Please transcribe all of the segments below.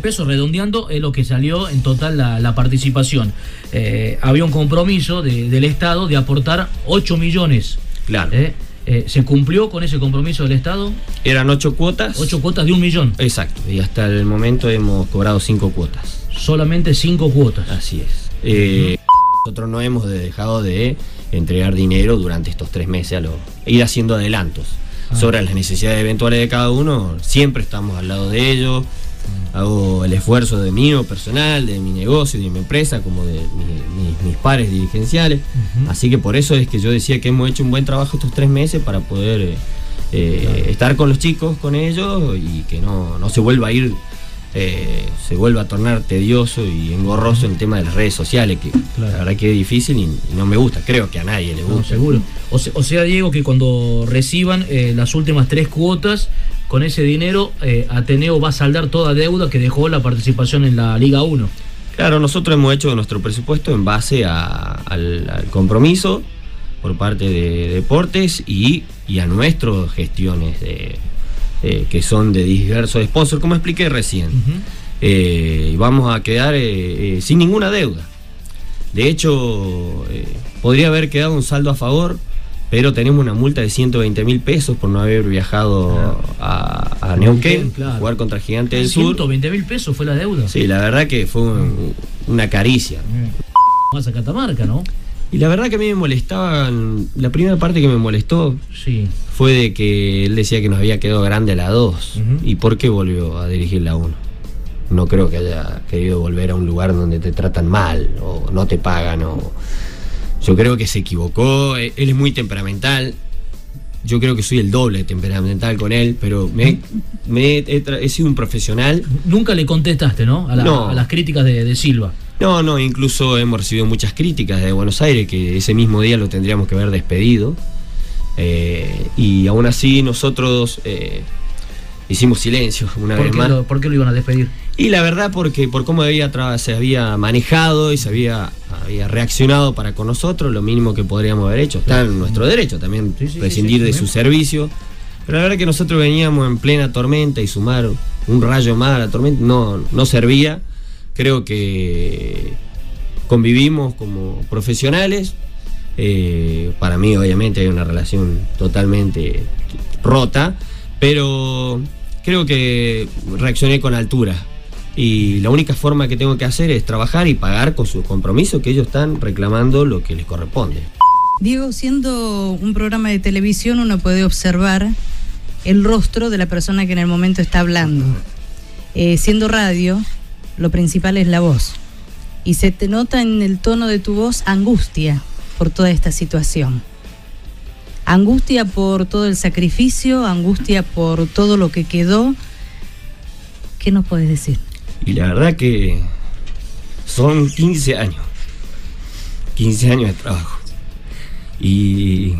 Pesos, redondeando, es lo que salió en total la, participación. Eh, había un compromiso del Estado de aportar 8 millones. Claro. Eh, eh, ¿Se cumplió con ese compromiso del Estado? Eran 8 cuotas. 8 cuotas de un millón. Exacto, y hasta el momento hemos cobrado 5 cuotas. Solamente 5 cuotas. Así es. Nosotros no hemos dejado de entregar dinero durante estos tres meses, a lo, ir haciendo adelantos. Ah. Sobre las necesidades eventuales de cada uno, siempre estamos al lado de ellos, hago el esfuerzo de mío personal, de mi negocio, de mi empresa, como de mis pares dirigenciales. Así que por eso es que yo decía que hemos hecho un buen trabajo estos tres meses para poder eh, estar con los chicos, con ellos y que no, se vuelva a ir. Eh, se vuelva a tornar tedioso y engorroso el tema de las redes sociales, que la verdad que es difícil y, no me gusta, creo que a nadie le gusta. seguro. O, sea, Diego, que cuando reciban las últimas tres cuotas, con ese dinero eh, Ateneo va a saldar toda deuda que dejó la participación en la Liga 1. Claro, nosotros hemos hecho nuestro presupuesto en base al, compromiso por parte de deportes y, a nuestras gestiones que son de diversos sponsors, como expliqué recién. Eh, y vamos a quedar eh, sin ninguna deuda. De hecho, podría haber quedado un saldo a favor pero tenemos una multa de 120 mil pesos por no haber viajado a, a Neuquén, jugar contra Gigante del Sur. 120 mil pesos fue la deuda. Sí, la verdad que fue una caricia. Más a Catamarca, ¿no? Y la verdad que a mí me molestaba, la primera parte que me molestó sí. fue de que él decía que nos había quedado grande a la 2. ¿Y por qué volvió a dirigir la 1? No creo que haya querido volver a un lugar donde te tratan mal o no te pagan o yo creo que se equivocó, eh, él es muy temperamental. Yo creo que soy el doble temperamental con él, pero me, he, sido un profesional. Nunca le contestaste, ¿no? A, las críticas de, Silva. No, no, incluso hemos recibido muchas críticas de Buenos Aires, que ese mismo día lo tendríamos que haber despedido. Eh, y aún así nosotros eh, hicimos silencio una vez más. ¿Por qué lo iban a despedir? Y la verdad porque por cómo había se había manejado y se había, había reaccionado para con nosotros, lo mínimo que podríamos haber hecho. Está en nuestro derecho también prescindir de su servicio. Pero la verdad que nosotros veníamos en plena tormenta y sumar un rayo más a la tormenta no, no servía. Creo que convivimos como profesionales. Eh, para mí obviamente hay una relación totalmente rota, pero creo que reaccioné con altura. Y la única forma que tengo que hacer es trabajar y pagar con sus compromisos que ellos están reclamando lo que les corresponde. Diego, siendo un programa de televisión uno puede observar el rostro de la persona que en el momento está hablando. Eh, siendo radio, lo principal es la voz. Y se te nota en el tono de tu voz angustia por toda esta situación. Angustia por todo el sacrificio, angustia por todo lo que quedó. ¿Qué nos puedes decir? Y la verdad que son 15 años. 15 años de trabajo. Y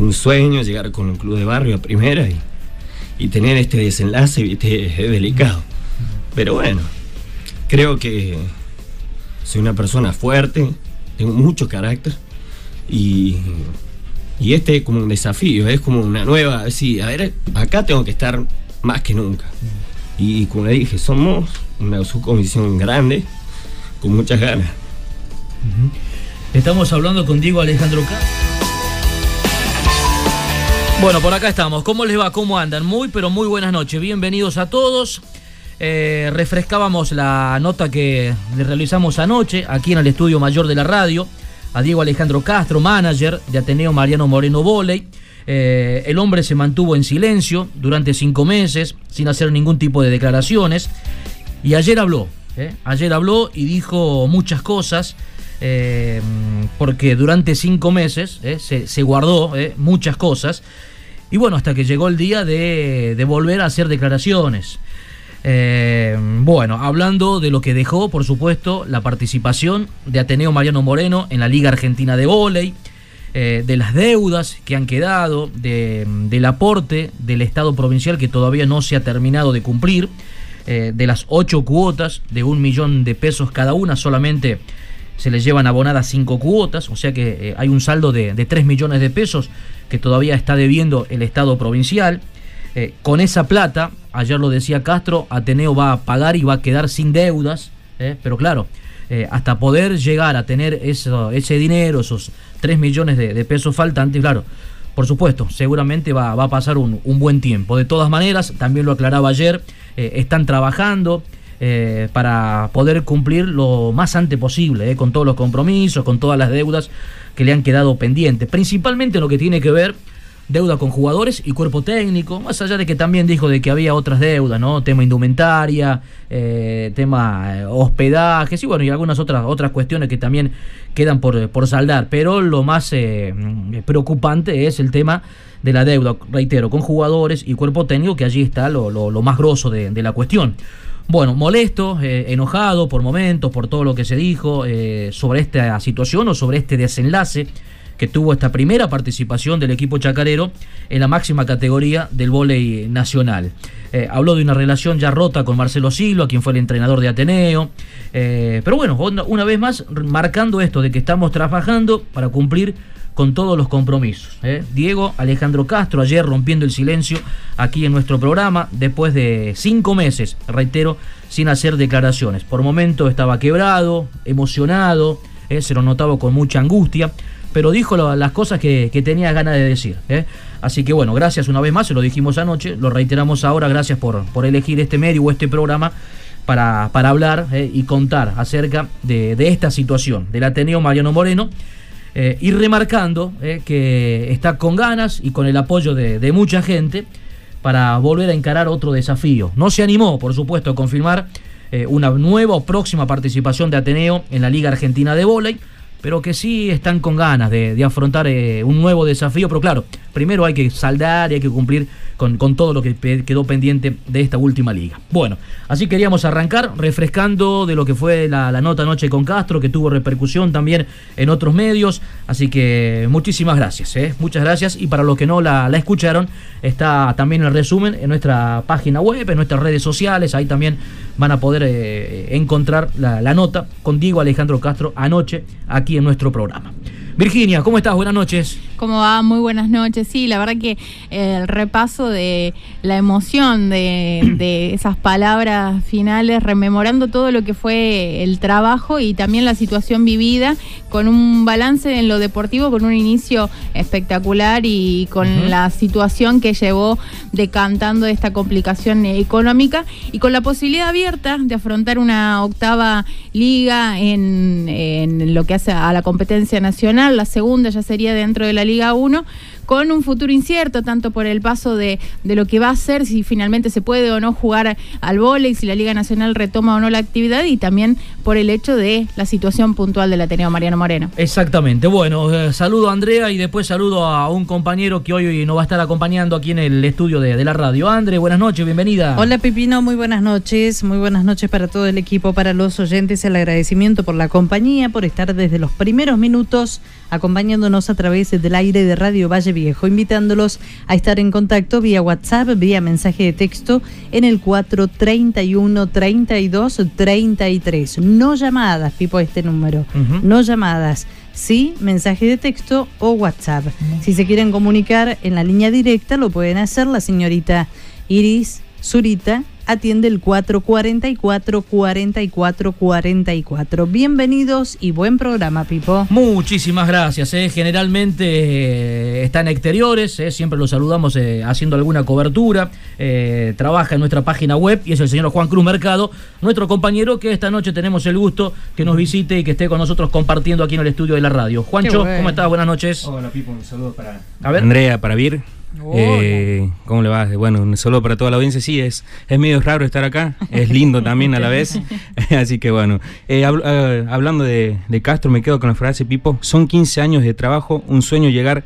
un sueño llegar con un club de barrio a primera y, tener este desenlace es delicado. Pero bueno, creo que soy una persona fuerte, tengo mucho carácter y, y este es como un desafío, es como una nueva, sí, a ver, acá tengo que estar más que nunca. Y como le dije, somos una subcomisión grande, con muchas ganas. Estamos hablando con Diego Alejandro K. Bueno, por acá estamos. ¿Cómo les va? ¿Cómo andan? Muy, pero muy buenas noches. Bienvenidos a todos. Eh, refrescábamos la nota que le realizamos anoche aquí en el estudio mayor de la radio a Diego Alejandro Castro, manager de Ateneo Mariano Moreno Voley. Eh, el hombre se mantuvo en silencio durante cinco meses, sin hacer ningún tipo de declaraciones. Y ayer habló, eh, ayer habló y dijo muchas cosas. porque durante cinco meses se, se, guardó muchas cosas y bueno, hasta que llegó el día de, volver a hacer declaraciones. Eh, bueno, hablando de lo que dejó, por supuesto, la participación de Ateneo Mariano Moreno en la Liga Argentina de Voley, eh, de las deudas que han quedado, del aporte del Estado provincial que todavía no se ha terminado de cumplir, eh, de las ocho cuotas de un millón de pesos cada una, solamente se les llevan abonadas cinco cuotas, o sea que hay un saldo de, de 3 millones de pesos que todavía está debiendo el Estado provincial. Con esa plata, ayer lo decía Castro, Ateneo va a pagar y va a quedar sin deudas, eh, pero claro, eh, hasta poder llegar a tener ese dinero, esos 3 millones de, pesos faltantes, claro, por supuesto, seguramente va, a pasar un, buen tiempo. De todas maneras, también lo aclaraba ayer, están trabajando. para poder cumplir lo más antes posible, con todos los compromisos, con todas las deudas que le han quedado pendientes, principalmente lo que tiene que ver deuda con jugadores y cuerpo técnico, más allá de que también dijo de que había otras deudas, ¿no? Tema indumentaria, eh, tema eh, hospedajes y bueno, y algunas otras, otras cuestiones que también quedan por, por saldar. Pero lo más eh, preocupante es el tema de la deuda, reitero, con jugadores y cuerpo técnico, que allí está lo, lo, más grosso de, de la cuestión. Bueno, molesto, eh, enojado por momentos, por todo lo que se dijo sobre esta situación o sobre este desenlace que tuvo esta primera participación del equipo chacarero en la máxima categoría del vóley nacional. Eh, habló de una relación ya rota con Marcelo Silva, quien fue el entrenador de Ateneo. pero bueno, una vez más, marcando esto de que estamos trabajando para cumplir con todos los compromisos. ¿eh? Diego Alejandro Castro, ayer rompiendo el silencio aquí en nuestro programa, después de cinco meses, reitero, sin hacer declaraciones. Por momento estaba quebrado, emocionado, ¿eh? se lo notaba con mucha angustia, pero dijo las cosas que, tenía ganas de decir. ¿eh? Así que bueno, gracias una vez más, se lo dijimos anoche, lo reiteramos ahora, gracias por, por elegir este medio o este programa. Para, para hablar y contar acerca de, de esta situación del Ateneo Mariano Moreno, eh, y remarcando eh, que está con ganas y con el apoyo de, mucha gente para volver a encarar otro desafío. No se animó, por supuesto, a confirmar eh, una nueva o próxima participación de Ateneo en la Liga Argentina de Voley, pero que sí están con ganas de, afrontar un nuevo desafío, pero claro, primero hay que saldar y hay que cumplir con, todo lo que quedó pendiente de esta última liga. Bueno, así queríamos arrancar refrescando de lo que fue la, nota anoche con Castro, que tuvo repercusión también en otros medios. Así que muchísimas gracias, ¿eh? muchas gracias. Y para los que no la, escucharon, está también el resumen en nuestra página web, en nuestras redes sociales. Ahí también van a poder eh, encontrar la, nota con Alejandro Castro anoche aquí en nuestro programa. Virginia, ¿cómo estás? Buenas noches. ¿Cómo va? Muy buenas noches. Sí, la verdad que el repaso de la emoción de, esas palabras finales, rememorando todo lo que fue el trabajo y también la situación vivida, con un balance en lo deportivo, con un inicio espectacular y con la situación que llevó decantando esta complicación económica y con la posibilidad abierta de afrontar una octava liga en, en lo que hace a la competencia nacional la segunda ya sería dentro de la Liga 1 con un futuro incierto, tanto por el paso de, lo que va a ser, si finalmente se puede o no jugar al vóley, si la Liga Nacional retoma o no la actividad, y también por el hecho de la situación puntual del Ateneo Mariano Moreno. Exactamente. Bueno, eh, saludo a Andrea y después saludo a un compañero que hoy nos va a estar acompañando aquí en el estudio de, de la radio. André, buenas noches, bienvenida. Hola Pipino, muy buenas noches, muy buenas noches para todo el equipo, para los oyentes, el agradecimiento por la compañía, por estar desde los primeros minutos acompañándonos a través del aire de Radio Valle Viejo, invitándolos a estar en contacto vía WhatsApp, vía mensaje de texto en el 431 32 33. No llamadas, Pipo, este número. No llamadas. Sí, mensaje de texto o WhatsApp. Si se quieren comunicar en la línea directa, lo pueden hacer la señorita Iris Zurita atiende el 444 44 44. Bienvenidos y buen programa, Pipo. Muchísimas gracias. Eh. Generalmente eh, está en exteriores, eh. siempre lo saludamos haciendo alguna cobertura. trabaja en nuestra página web y es el señor Juan Cruz Mercado, nuestro compañero que esta noche tenemos el gusto que nos visite y que esté con nosotros compartiendo aquí en el estudio de la radio. Juancho, ¿cómo estás? Buenas noches. Hola, Pipo, un saludo para Andrea, para Vir. Eh, ¿Cómo le va? Bueno, un saludo para toda la audiencia. Sí, es, es medio raro estar acá, es lindo también a la vez. Así que bueno, eh, eh, hablando de, Castro, me quedo con la frase, Pipo, son 15 años de trabajo, un sueño llegar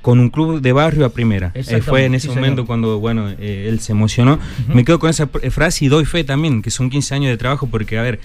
con un club de barrio a primera. fue en ese momento cuando, bueno, él se emocionó. Me quedo con esa frase y doy fe también, que son 15 años de trabajo, porque, a ver,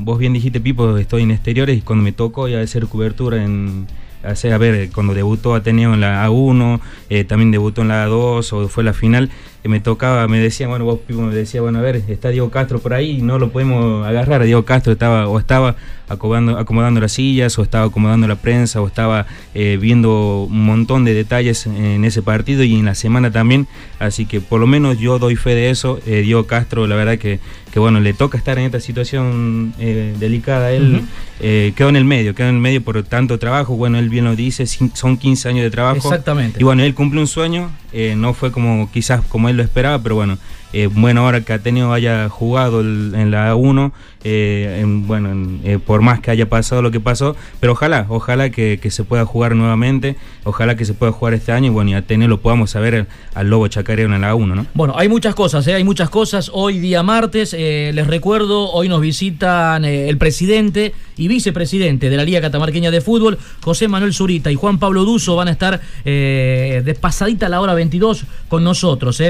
vos bien dijiste, Pipo, estoy en exteriores y cuando me tocó ya hacer cobertura en a ver, cuando debutó Ateneo en la A1, eh, también debutó en la A2 o fue la final, eh, me tocaba, me decían, bueno, vos me decía, bueno, a ver, está Diego Castro por ahí y no lo podemos agarrar. Diego Castro estaba o estaba acomodando, acomodando las sillas o estaba acomodando la prensa o estaba eh, viendo un montón de detalles en ese partido y en la semana también. Así que por lo menos yo doy fe de eso. Diego Castro, la verdad que que bueno, le toca estar en esta situación eh, delicada. Él eh, quedó en el medio, quedó en el medio por tanto trabajo. Bueno, él bien lo dice, son 15 años de trabajo. Exactamente. Y bueno, él cumple un sueño, eh, no fue como quizás como él lo esperaba, pero bueno, eh, bueno, ahora que Ateneo haya jugado en la 1, eh, bueno, eh, por más que haya pasado lo que pasó, pero ojalá, ojalá que, se pueda jugar nuevamente, ojalá que se pueda jugar este año y bueno, y Ateneo lo podamos saber al Lobo Chacarero en la 1, ¿no? Bueno, hay muchas cosas, hay muchas cosas. Hoy día martes, les recuerdo, hoy nos visitan el presidente y vicepresidente de la Liga Catamarqueña de Fútbol, José Manuel Zurita y Juan Pablo Duso van a estar de pasadita a la hora 22 con nosotros,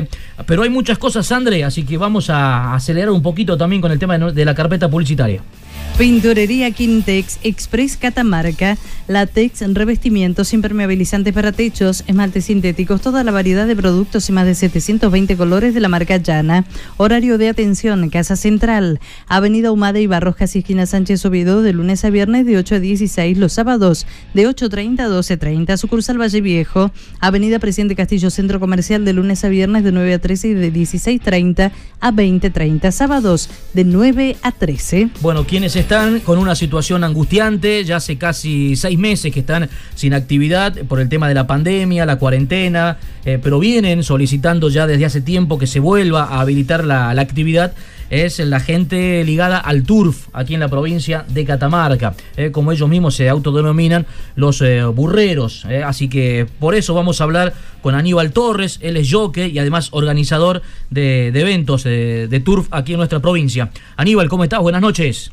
Pero hay muchas cosas André, así que vamos a acelerar un poquito también con el tema de la carpeta publicitaria. Pinturería Quintex Express Catamarca, látex, revestimientos impermeabilizantes para techos, esmaltes sintéticos, toda la variedad de productos y más de 720 colores de la marca Llana. Horario de atención, Casa Central, Avenida Humada y Barrojas Esquina Sánchez Oviedo de lunes a viernes de 8 a 16, los sábados de 8.30 a 12.30, sucursal Valle Viejo, Avenida Presidente Castillo Centro Comercial de lunes a viernes de 9 a 13 y de 16.30 a 20.30, sábados de 9 a 13. Bueno, ¿quiénes están con una situación angustiante, ya hace casi seis meses que están sin actividad por el tema de la pandemia, la cuarentena, eh, pero vienen solicitando ya desde hace tiempo que se vuelva a habilitar la, actividad es la gente ligada al turf aquí en la provincia de Catamarca, eh, como ellos mismos se autodenominan los eh, burreros. así que por eso vamos a hablar con Aníbal Torres, él es jockey y además organizador de, eventos de turf aquí en nuestra provincia. Aníbal, ¿cómo estás? Buenas noches.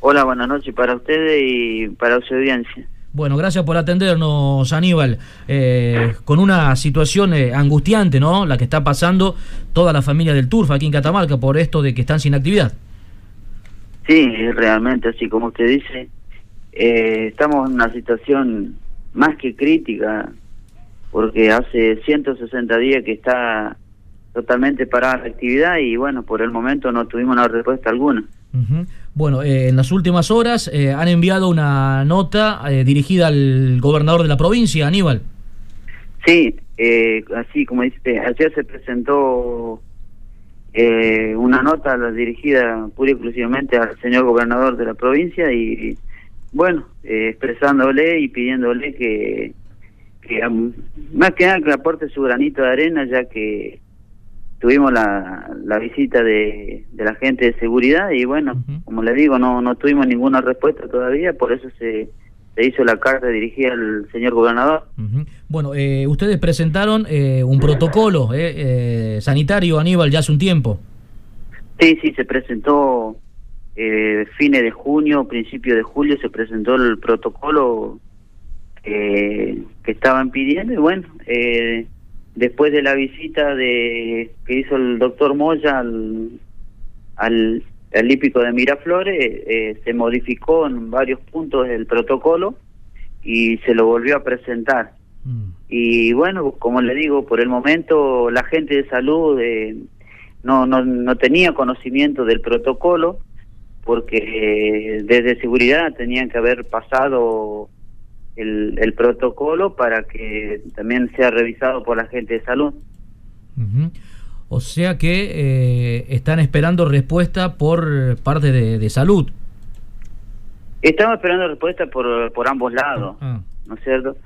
Hola, buenas noches para ustedes y para su audiencia. Bueno, gracias por atendernos, Aníbal. Eh, con una situación eh, angustiante, ¿no? La que está pasando toda la familia del Turf aquí en Catamarca por esto de que están sin actividad. Sí, realmente, así como usted dice, eh, estamos en una situación más que crítica, porque hace 160 días que está totalmente parada la actividad y bueno, por el momento no tuvimos una respuesta alguna. Bueno, eh, en las últimas horas eh, han enviado una nota eh, dirigida al gobernador de la provincia, Aníbal. Sí, así como dice, ayer se presentó una nota dirigida pura y exclusivamente al señor gobernador de la provincia y, bueno, expresándole y pidiéndole que, que más que nada que aporte su granito de arena, ya que tuvimos la, la visita de, de, la gente de seguridad y bueno, como le digo, no, no tuvimos ninguna respuesta todavía, por eso se, se hizo la carta dirigida al señor gobernador. Bueno, eh, ustedes presentaron eh, un protocolo eh, eh, sanitario, Aníbal, ya hace un tiempo. Sí, sí, se presentó eh, fines de junio, principio de julio, se presentó el protocolo que estaban pidiendo y bueno, eh, después de la visita de que hizo el doctor Moya al, al, hípico de Miraflores, eh, se modificó en varios puntos el protocolo y se lo volvió a presentar. Mm. Y bueno, como le digo, por el momento la gente de salud eh, no, no, no tenía conocimiento del protocolo porque eh, desde seguridad tenían que haber pasado el, protocolo para que también sea revisado por la gente de salud. O sea que eh, están esperando respuesta por parte de, salud. Estamos esperando respuesta por, por ambos lados, ah. ¿no es cierto?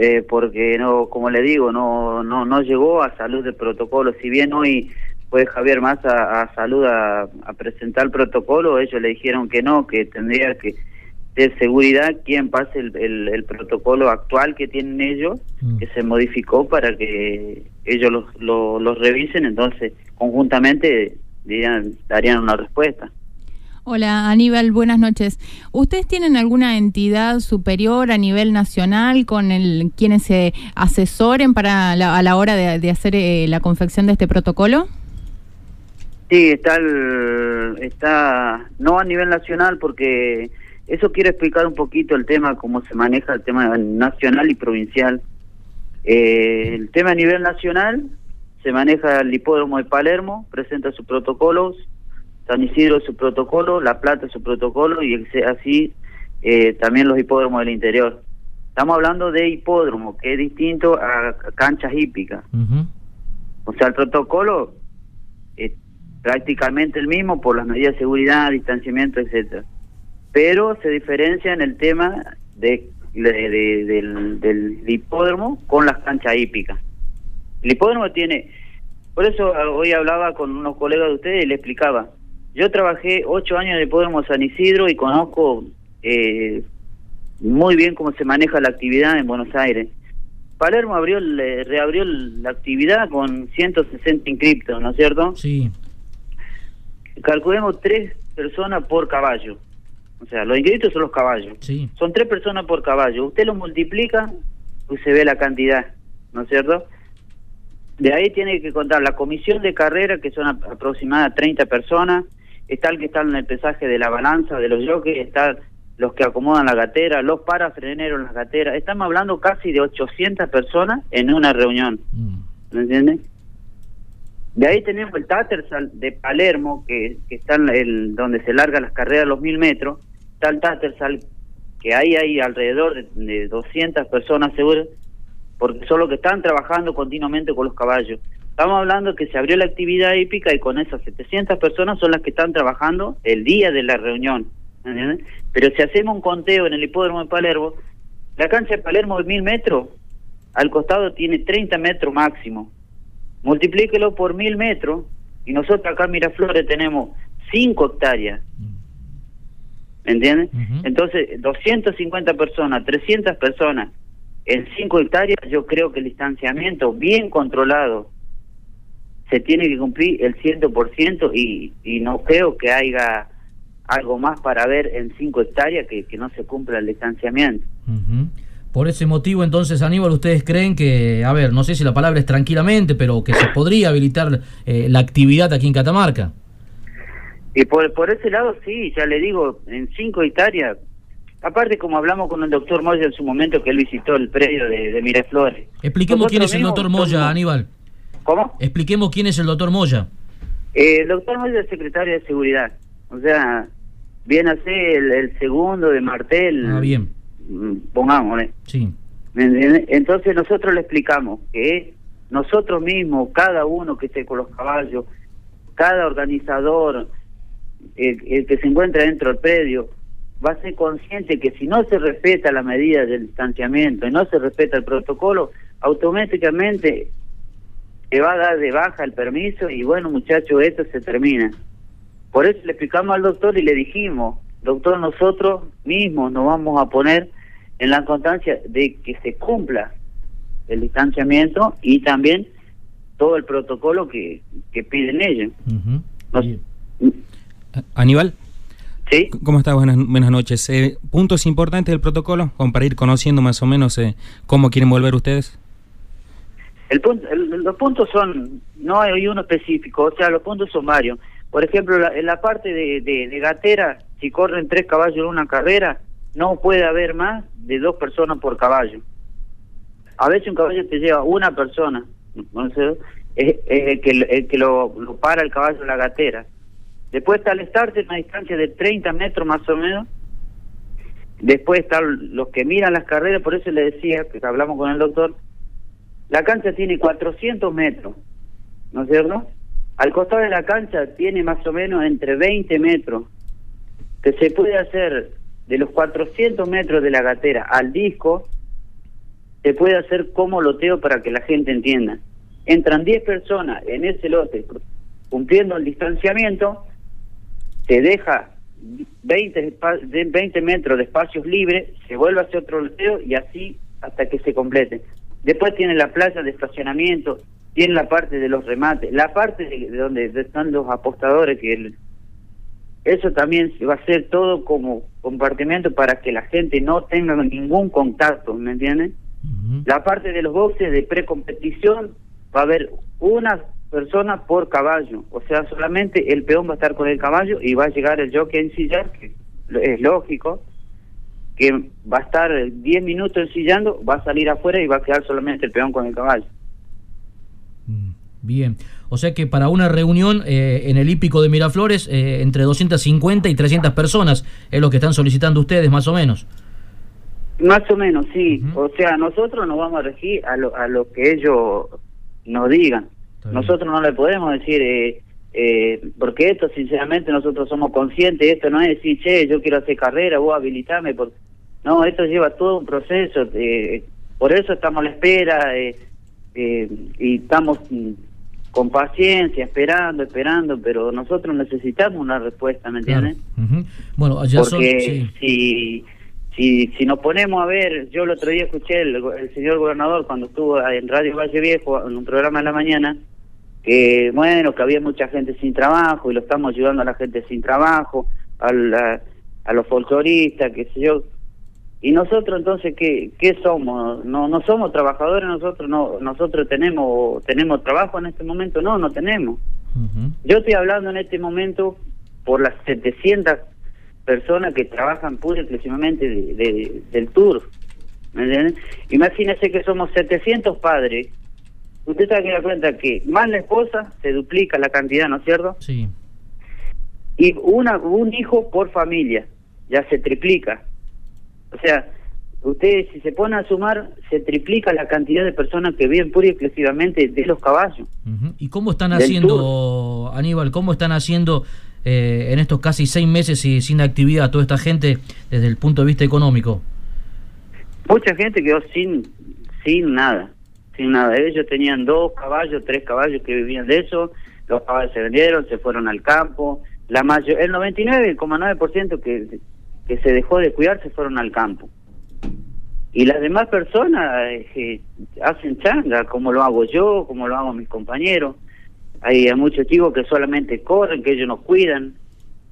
Eh, porque no, como le digo, no, no, no llegó a salud el protocolo. Si bien hoy fue Javier Massa a salud a, presentar el protocolo, ellos le dijeron que no, que tendría que de seguridad quien pase el, el, protocolo actual que tienen ellos, mm. que se modificó para que ellos los, los, revisen, entonces conjuntamente dirían, darían una respuesta. Hola Aníbal, buenas noches. ¿Ustedes tienen alguna entidad superior a nivel nacional con el, quienes se asesoren para a la hora de, hacer eh, la confección de este protocolo? Sí, está, está no a nivel nacional porque eso quiere explicar un poquito el tema, cómo se maneja el tema nacional y provincial. Eh, el tema a nivel nacional se maneja el hipódromo de Palermo, presenta sus protocolos, San Isidro su protocolo, La Plata su protocolo y así eh, también los hipódromos del interior. Estamos hablando de hipódromo, que es distinto a canchas hípicas. O sea, el protocolo es prácticamente el mismo por las medidas de seguridad, distanciamiento, etcétera pero se diferencia en el tema de, del, hipódromo con las canchas hípicas. El hipódromo tiene, por eso hoy hablaba con unos colegas de ustedes y le explicaba, yo trabajé ocho años en el hipódromo San Isidro y conozco eh, muy bien cómo se maneja la actividad en Buenos Aires. Palermo abrió, reabrió la actividad con 160 inscriptos, ¿no es cierto? Sí. Calculemos tres personas por caballo. O sea, los inscritos son los caballos. Sí. Son tres personas por caballo. Usted los multiplica y se ve la cantidad, ¿no es cierto? De ahí tiene que contar la comisión de carrera, que son aproximadamente 30 personas. Está el que está en el pesaje de la balanza, de los jockeys, está los que acomodan la gatera, los parafreneros en las gateras. Estamos hablando casi de 800 personas en una reunión. Mm. ¿Me entiende? De ahí tenemos el Tattersall de Palermo, que, está en el, donde se largan las carreras los mil metros, el Tattersall, que ahí hay alrededor de, 200 personas seguras, porque son los que están trabajando continuamente con los caballos. Estamos hablando que se abrió la actividad hípica y con esas 700 personas son las que están trabajando el día de la reunión. Pero si hacemos un conteo en el hipódromo de Palermo, la cancha de Palermo de mil metros, al costado tiene 30 metros máximo. Multiplíquelo por mil metros y nosotros acá en Miraflores tenemos 5 hectáreas. ¿Me entiendes? Entonces, 250 personas, 300 personas en 5 hectáreas, yo creo que el distanciamiento bien controlado se tiene que cumplir el 100% y, y no creo que haya algo más para ver en 5 hectáreas que, que no se cumpla el distanciamiento. Por ese motivo, entonces, Aníbal, ¿ustedes creen que, a ver, no sé si la palabra es tranquilamente, pero que se podría habilitar eh, la actividad aquí en Catamarca? Y por, por ese lado, sí, ya le digo, en cinco hectáreas. Aparte, como hablamos con el doctor Moya en su momento que él visitó el predio de, Miraflores. Expliquemos quién es el doctor Moya, Aníbal. ¿Cómo? Expliquemos quién es el doctor Moya. Eh, el doctor Moya es secretario de Seguridad. O sea, viene a ser el, segundo de Martel. Ah, bien. Mm, pongámosle. Sí. Entonces nosotros le explicamos que nosotros mismos, cada uno que esté con los caballos, cada organizador, el, que se encuentra dentro del predio, va a ser consciente que si no se respeta la medida del distanciamiento y no se respeta el protocolo, automáticamente se va a dar de baja el permiso y bueno muchachos, esto se termina. Por eso le explicamos al doctor y le dijimos, doctor, nosotros mismos nos vamos a poner en la constancia de que se cumpla el distanciamiento y también todo el protocolo que, que piden ellos. Aníbal. ¿Sí? ¿Cómo estás? Buenas, buenas noches. Eh, ¿Puntos importantes del protocolo como para ir conociendo más o menos eh, cómo quieren volver ustedes? El punto, los puntos son, no hay uno específico, o sea, los puntos son varios. Por ejemplo, en la parte de, de gatera, si corren tres caballos en una carrera, no puede haber más de dos personas por caballo. A veces un caballo te lleva una persona, es, el que, el que lo, para el caballo en la gatera. Después está el start en una distancia de 30 metros más o menos. Después están los que miran las carreras, por eso le decía, que hablamos con el doctor, la cancha tiene 400 metros, ¿no es cierto? Al costado de la cancha tiene más o menos entre 20 metros, que se puede hacer de los 400 metros de la gatera al disco, se puede hacer como loteo para que la gente entienda. Entran 10 personas en ese lote cumpliendo el distanciamiento, se deja 20, 20 metros de espacios libres, se vuelve a hacer otro loteo y así hasta que se complete. Después tiene la playa de estacionamiento, tiene la parte de los remates, la parte de, donde están los apostadores, que eso también se va a hacer todo como compartimento para que la gente no tenga ningún contacto, ¿me entienden? La parte de los boxes de precompetición va a haber una persona por caballo, o sea, solamente el peón va a estar con el caballo y va a llegar el jockey en sillar, que es lógico, que va a estar 10 minutos ensillando, va a salir afuera y va a quedar solamente el peón con el caballo. Mm, bien, o sea que para una reunión eh, en el hípico de Miraflores, eh, entre 250 y 300 personas es lo que están solicitando ustedes, más o menos. Más o menos, sí. O sea, nosotros nos vamos a regir a lo, a lo que ellos nos digan. Nosotros no le podemos decir, eh, eh, porque esto, sinceramente, nosotros somos conscientes, esto no es decir, che, yo quiero hacer carrera, vos habilitame. Por... No, esto lleva todo un proceso. Eh, por eso estamos a la espera eh, eh, y estamos mm, con paciencia, esperando, esperando, pero nosotros necesitamos una respuesta, ¿me entiendes? Bueno, ya Porque si, si, si nos ponemos a ver, yo el otro día escuché el, el señor gobernador cuando estuvo en Radio Valle Viejo, en un programa de la mañana, que bueno, que había mucha gente sin trabajo y lo estamos ayudando a la gente sin trabajo, a, a los folcloristas, qué sé yo. Y nosotros entonces qué, qué somos? No no somos trabajadores, nosotros no nosotros tenemos tenemos trabajo en este momento, no, no tenemos. Yo estoy hablando en este momento por las 700 personas que trabajan pura y exclusivamente de, del tour. ¿Me Imagínense que somos 700 padres. Usted tiene que dar cuenta que más la esposa se duplica la cantidad, ¿no es cierto? Sí. Y una un hijo por familia, ya se triplica. O sea, ustedes si se ponen a sumar, se triplica la cantidad de personas que viven pura y exclusivamente de los caballos. ¿Y cómo están haciendo, Aníbal, cómo están haciendo eh, en estos casi seis meses y sin actividad toda esta gente desde el punto de vista económico? Mucha gente quedó sin, sin nada, sin nada. Ellos tenían dos caballos, tres caballos que vivían de eso, los caballos se vendieron, se fueron al campo. La mayor, el 99,9% que que se dejó de cuidar se fueron al campo. Y las demás personas eh, hacen changa, como lo hago yo, como lo hago mis compañeros. Hay muchos chicos que solamente corren, que ellos nos cuidan.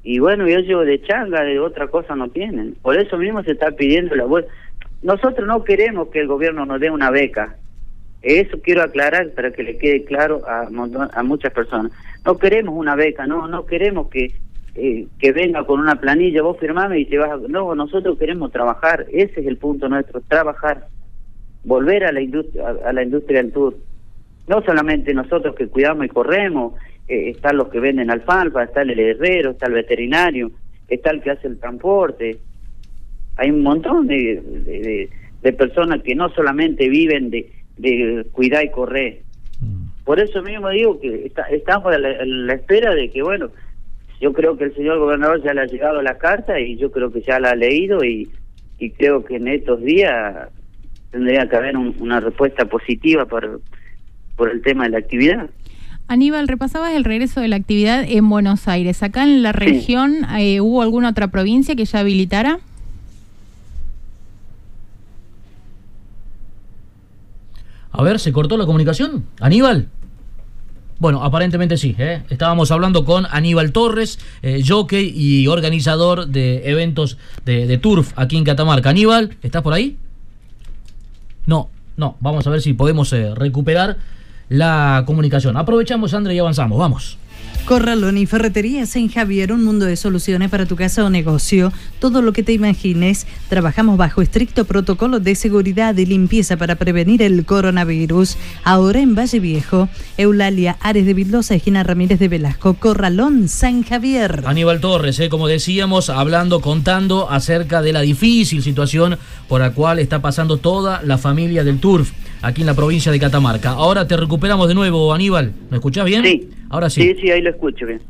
Y bueno, ellos de changa, de otra cosa no tienen. Por eso mismo se está pidiendo la vuelta. Nosotros no queremos que el gobierno nos dé una beca. Eso quiero aclarar para que le quede claro a, a muchas personas. No queremos una beca, no, no queremos que eh, que venga con una planilla, vos firmame y te vas a... No, nosotros queremos trabajar, ese es el punto nuestro, trabajar, volver a la industria, a, la industria del tour. No solamente nosotros que cuidamos y corremos, eh, están los que venden alfalfa, está el herrero, está el veterinario, está el que hace el transporte. Hay un montón de, de, personas que no solamente viven de, de cuidar y correr. Mm. Por eso mismo digo que estamos a la espera de que, bueno, yo creo que el señor gobernador ya le ha llegado la carta y yo creo que ya la ha leído y, y creo que en estos días tendría que haber una respuesta positiva por, por el tema de la actividad. Aníbal, repasabas el regreso de la actividad en Buenos Aires. ¿Acá en la región eh, hubo alguna otra provincia que ya habilitara? A ver, ¿se cortó la comunicación? Aníbal. Bueno, aparentemente sí. ¿eh? Estábamos hablando con Aníbal Torres, eh, jockey y organizador de eventos de, Turf aquí en Catamarca. Aníbal, ¿estás por ahí? No, no. Vamos a ver si podemos eh, recuperar la comunicación. Aprovechamos, André, y avanzamos. Vamos. Corralón y Ferretería San Javier, un mundo de soluciones para tu casa o negocio. Todo lo que te imagines. Trabajamos bajo estricto protocolo de seguridad y limpieza para prevenir el coronavirus. Ahora en Valle Viejo, Eulalia Ares de Vildosa, esquina Ramírez de Velasco, Corralón, San Javier. Aníbal Torres, eh, como decíamos, hablando, contando acerca de la difícil situación por la cual está pasando toda la familia del Turf aquí en la provincia de Catamarca. Ahora te recuperamos de nuevo, Aníbal. ¿Me escuchás bien? Sí. Ahora sí. Sí, sí, ahí lo escucho bien.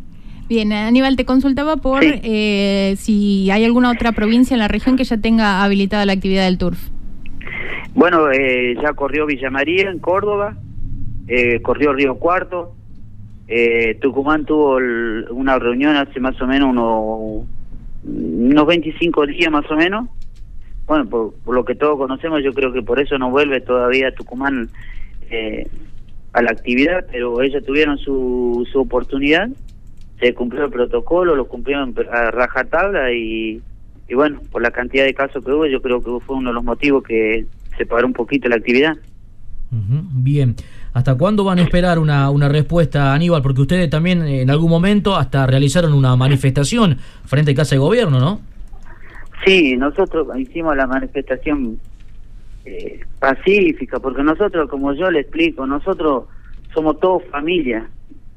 Bien, Aníbal, te consultaba por eh, si hay alguna otra provincia en la región que ya tenga habilitada la actividad del turf. Bueno, eh, ya corrió Villa María en Córdoba, eh, corrió Río Cuarto, Tucumán tuvo una reunión hace más o menos unos, unos 25 días más o menos. Bueno, por, lo que todos conocemos, yo creo que por eso no vuelve todavía Tucumán a la actividad, pero ellos tuvieron su, su oportunidad se cumplió el protocolo, lo cumplieron a rajatabla y, y bueno, por la cantidad de casos que hubo, yo creo que fue uno de los motivos que se paró un poquito la actividad. Bien. ¿Hasta cuándo van a esperar una, una respuesta, Aníbal? Porque ustedes también en algún momento hasta realizaron una manifestación frente a Casa de Gobierno, ¿no? Sí, nosotros hicimos la manifestación eh, pacífica, porque nosotros, como yo le explico, nosotros somos todos familia.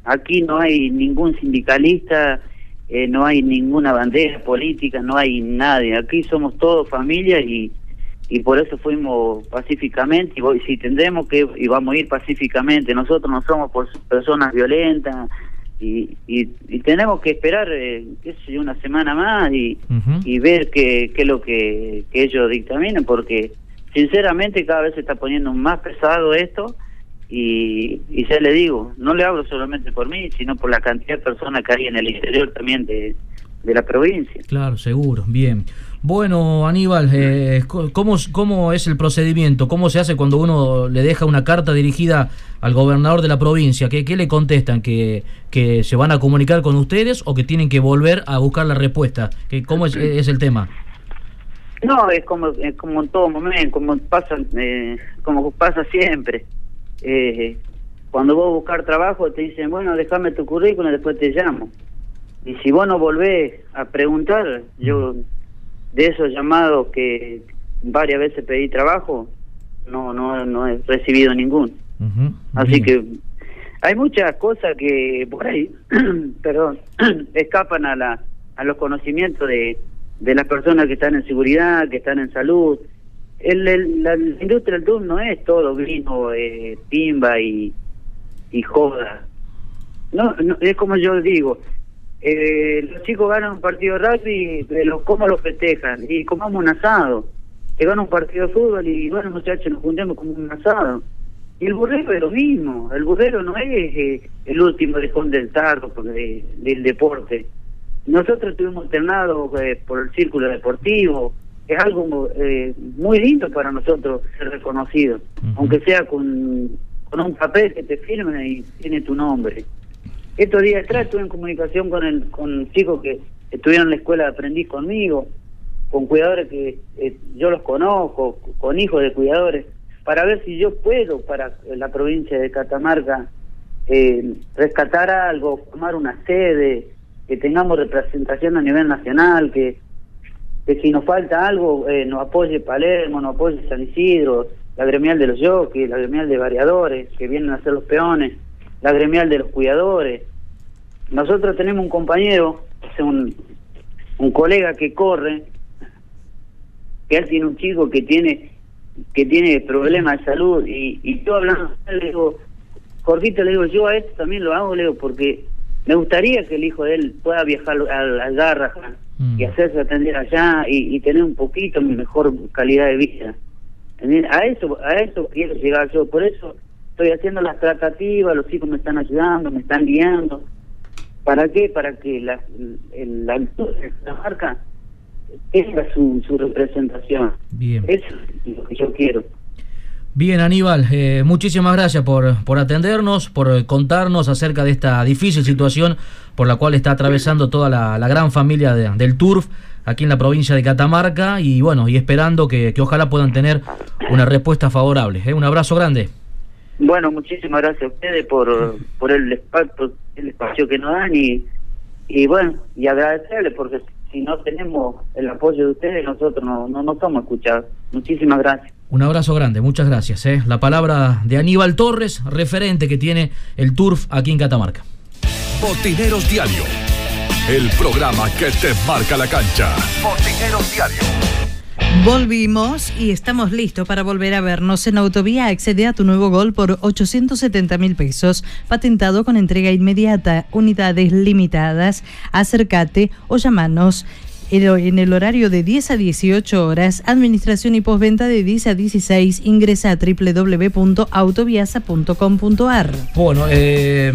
Aquí no hay ningún sindicalista, eh, no hay ninguna bandera política, no hay nadie. Aquí somos todos familia y, y por eso fuimos pacíficamente y, voy, si tendremos que y vamos a ir pacíficamente. Nosotros no somos por personas violentas y, y, tenemos que esperar, eh, qué sé una semana más y, y ver qué, qué es lo que, que ellos dictaminen porque sinceramente cada vez se está poniendo más pesado esto y, y ya le digo, no le hablo solamente por mí, sino por la cantidad de personas que hay en el interior también de, de la provincia. Claro, seguro, bien. Bueno, Aníbal, eh, ¿cómo, ¿cómo es el procedimiento? ¿Cómo se hace cuando uno le deja una carta dirigida al gobernador de la provincia? ¿Qué, qué le contestan? ¿Que, ¿Que se van a comunicar con ustedes o que tienen que volver a buscar la respuesta? ¿Qué, ¿Cómo es, es el tema? No, es como, es como en todo momento, como pasa, eh, como pasa siempre eh, cuando vos buscar trabajo te dicen, bueno, déjame tu currículum y después te llamo. Y si vos no volvés a preguntar, yo de esos llamados que varias veces pedí trabajo, no no no he recibido ningún. Así que hay muchas cosas que por ahí, perdón, escapan a la a los conocimientos de, de las personas que están en seguridad, que están en salud, el, la, industria del tour no es todo vino, eh, timba y, y joda. No, no, es como yo digo, eh, los chicos ganan un partido de rugby, pero ¿cómo lo festejan? Y comamos un asado. Se gana un partido de fútbol y bueno, muchachos, nos juntemos como un asado. Y el burrero es lo mismo. El burrero no es eh, el último dejón del tarro del deporte. Nosotros estuvimos internados eh, por el círculo deportivo, es algo eh, muy lindo para nosotros ser reconocido, aunque sea con, con un papel que te firme y tiene tu nombre. Estos días atrás estuve en comunicación con el con chicos que estuvieron en la escuela de aprendiz conmigo, con cuidadores que eh, yo los conozco, con hijos de cuidadores, para ver si yo puedo para la provincia de Catamarca eh, rescatar algo, formar una sede, que tengamos representación a nivel nacional, que que si nos falta algo, eh, nos apoye Palermo, nos apoye San Isidro, la gremial de los jockeys, la gremial de variadores, que vienen a ser los peones, la gremial de los cuidadores. Nosotros tenemos un compañero, un, un colega que corre, que él tiene un chico que tiene que tiene problemas de salud y, y yo hablando le digo, Jorgito, le digo, yo a esto también lo hago, le digo, porque me gustaría que el hijo de él pueda viajar al, al Garrahan y mm. hacerse atender allá y, tener un poquito mejor calidad de vida. A eso, a eso quiero llegar yo, por eso estoy haciendo las tratativas, los chicos me están ayudando, me están guiando. ¿Para qué? Para que la, la, la marca tenga su, su representación. Bien. Eso es lo que yo quiero. Bien, Aníbal, eh, muchísimas gracias por, por atendernos, por contarnos acerca de esta difícil situación por la cual está atravesando toda la, gran familia del Turf aquí en la provincia de Catamarca y bueno, y esperando que, ojalá puedan tener una respuesta favorable. ¿eh? Un abrazo grande. Bueno, muchísimas gracias a ustedes por, por el, espacio, el espacio que nos dan y, y bueno, y agradecerles porque si no tenemos el apoyo de ustedes, nosotros no, no, no estamos escuchados. Muchísimas gracias. Un abrazo grande, muchas gracias. ¿eh? La palabra de Aníbal Torres, referente que tiene el Turf aquí en Catamarca. Botineros Diario, el programa que te marca la cancha. Botineros Diario. Volvimos y estamos listos para volver a vernos en Autovía. Accede a tu nuevo gol por 870 mil pesos. Patentado con entrega inmediata, unidades limitadas. Acércate o llamanos en el horario de 10 a 18 horas, administración y postventa de 10 a 16, ingresa a www.autoviasa.com.ar. Bueno, eh,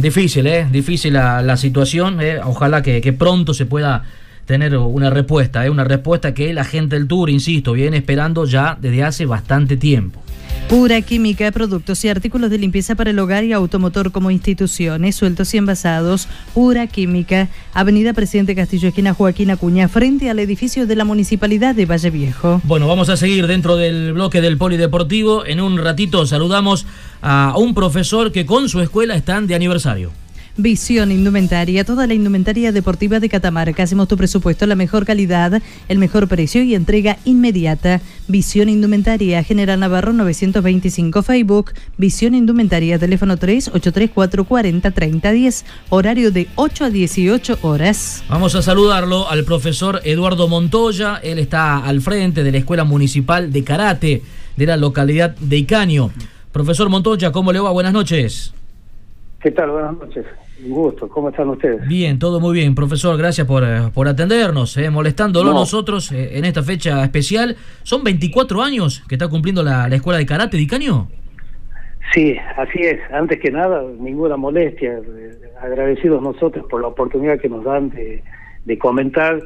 difícil, ¿eh? Difícil la, situación. Eh. Ojalá que pronto se pueda tener una respuesta, ¿eh? una respuesta que la gente del Tour, insisto, viene esperando ya desde hace bastante tiempo. Pura Química, productos y artículos de limpieza para el hogar y automotor como instituciones, sueltos y envasados. Pura Química, Avenida Presidente Castillo, esquina Joaquín Acuña, frente al edificio de la Municipalidad de Valle Viejo. Bueno, vamos a seguir dentro del bloque del Polideportivo. En un ratito saludamos a un profesor que con su escuela están de aniversario. Visión Indumentaria, toda la indumentaria deportiva de Catamarca. Hacemos tu presupuesto, la mejor calidad, el mejor precio y entrega inmediata. Visión Indumentaria, General Navarro 925 Facebook. Visión Indumentaria, teléfono 383 40 3010 horario de 8 a 18 horas. Vamos a saludarlo al profesor Eduardo Montoya. Él está al frente de la Escuela Municipal de Karate de la localidad de Icaño. Profesor Montoya, ¿cómo le va? Buenas noches. ¿Qué tal? Buenas noches. Un gusto, ¿cómo están ustedes? Bien, todo muy bien, profesor, gracias por, eh, por atendernos, eh, molestándolo nosotros eh, en esta fecha especial. ¿Son 24 años que está cumpliendo la, Escuela de Karate de Caño? Sí, así es. Antes que nada, ninguna molestia. agradecidos nosotros por la oportunidad que nos dan de, comentar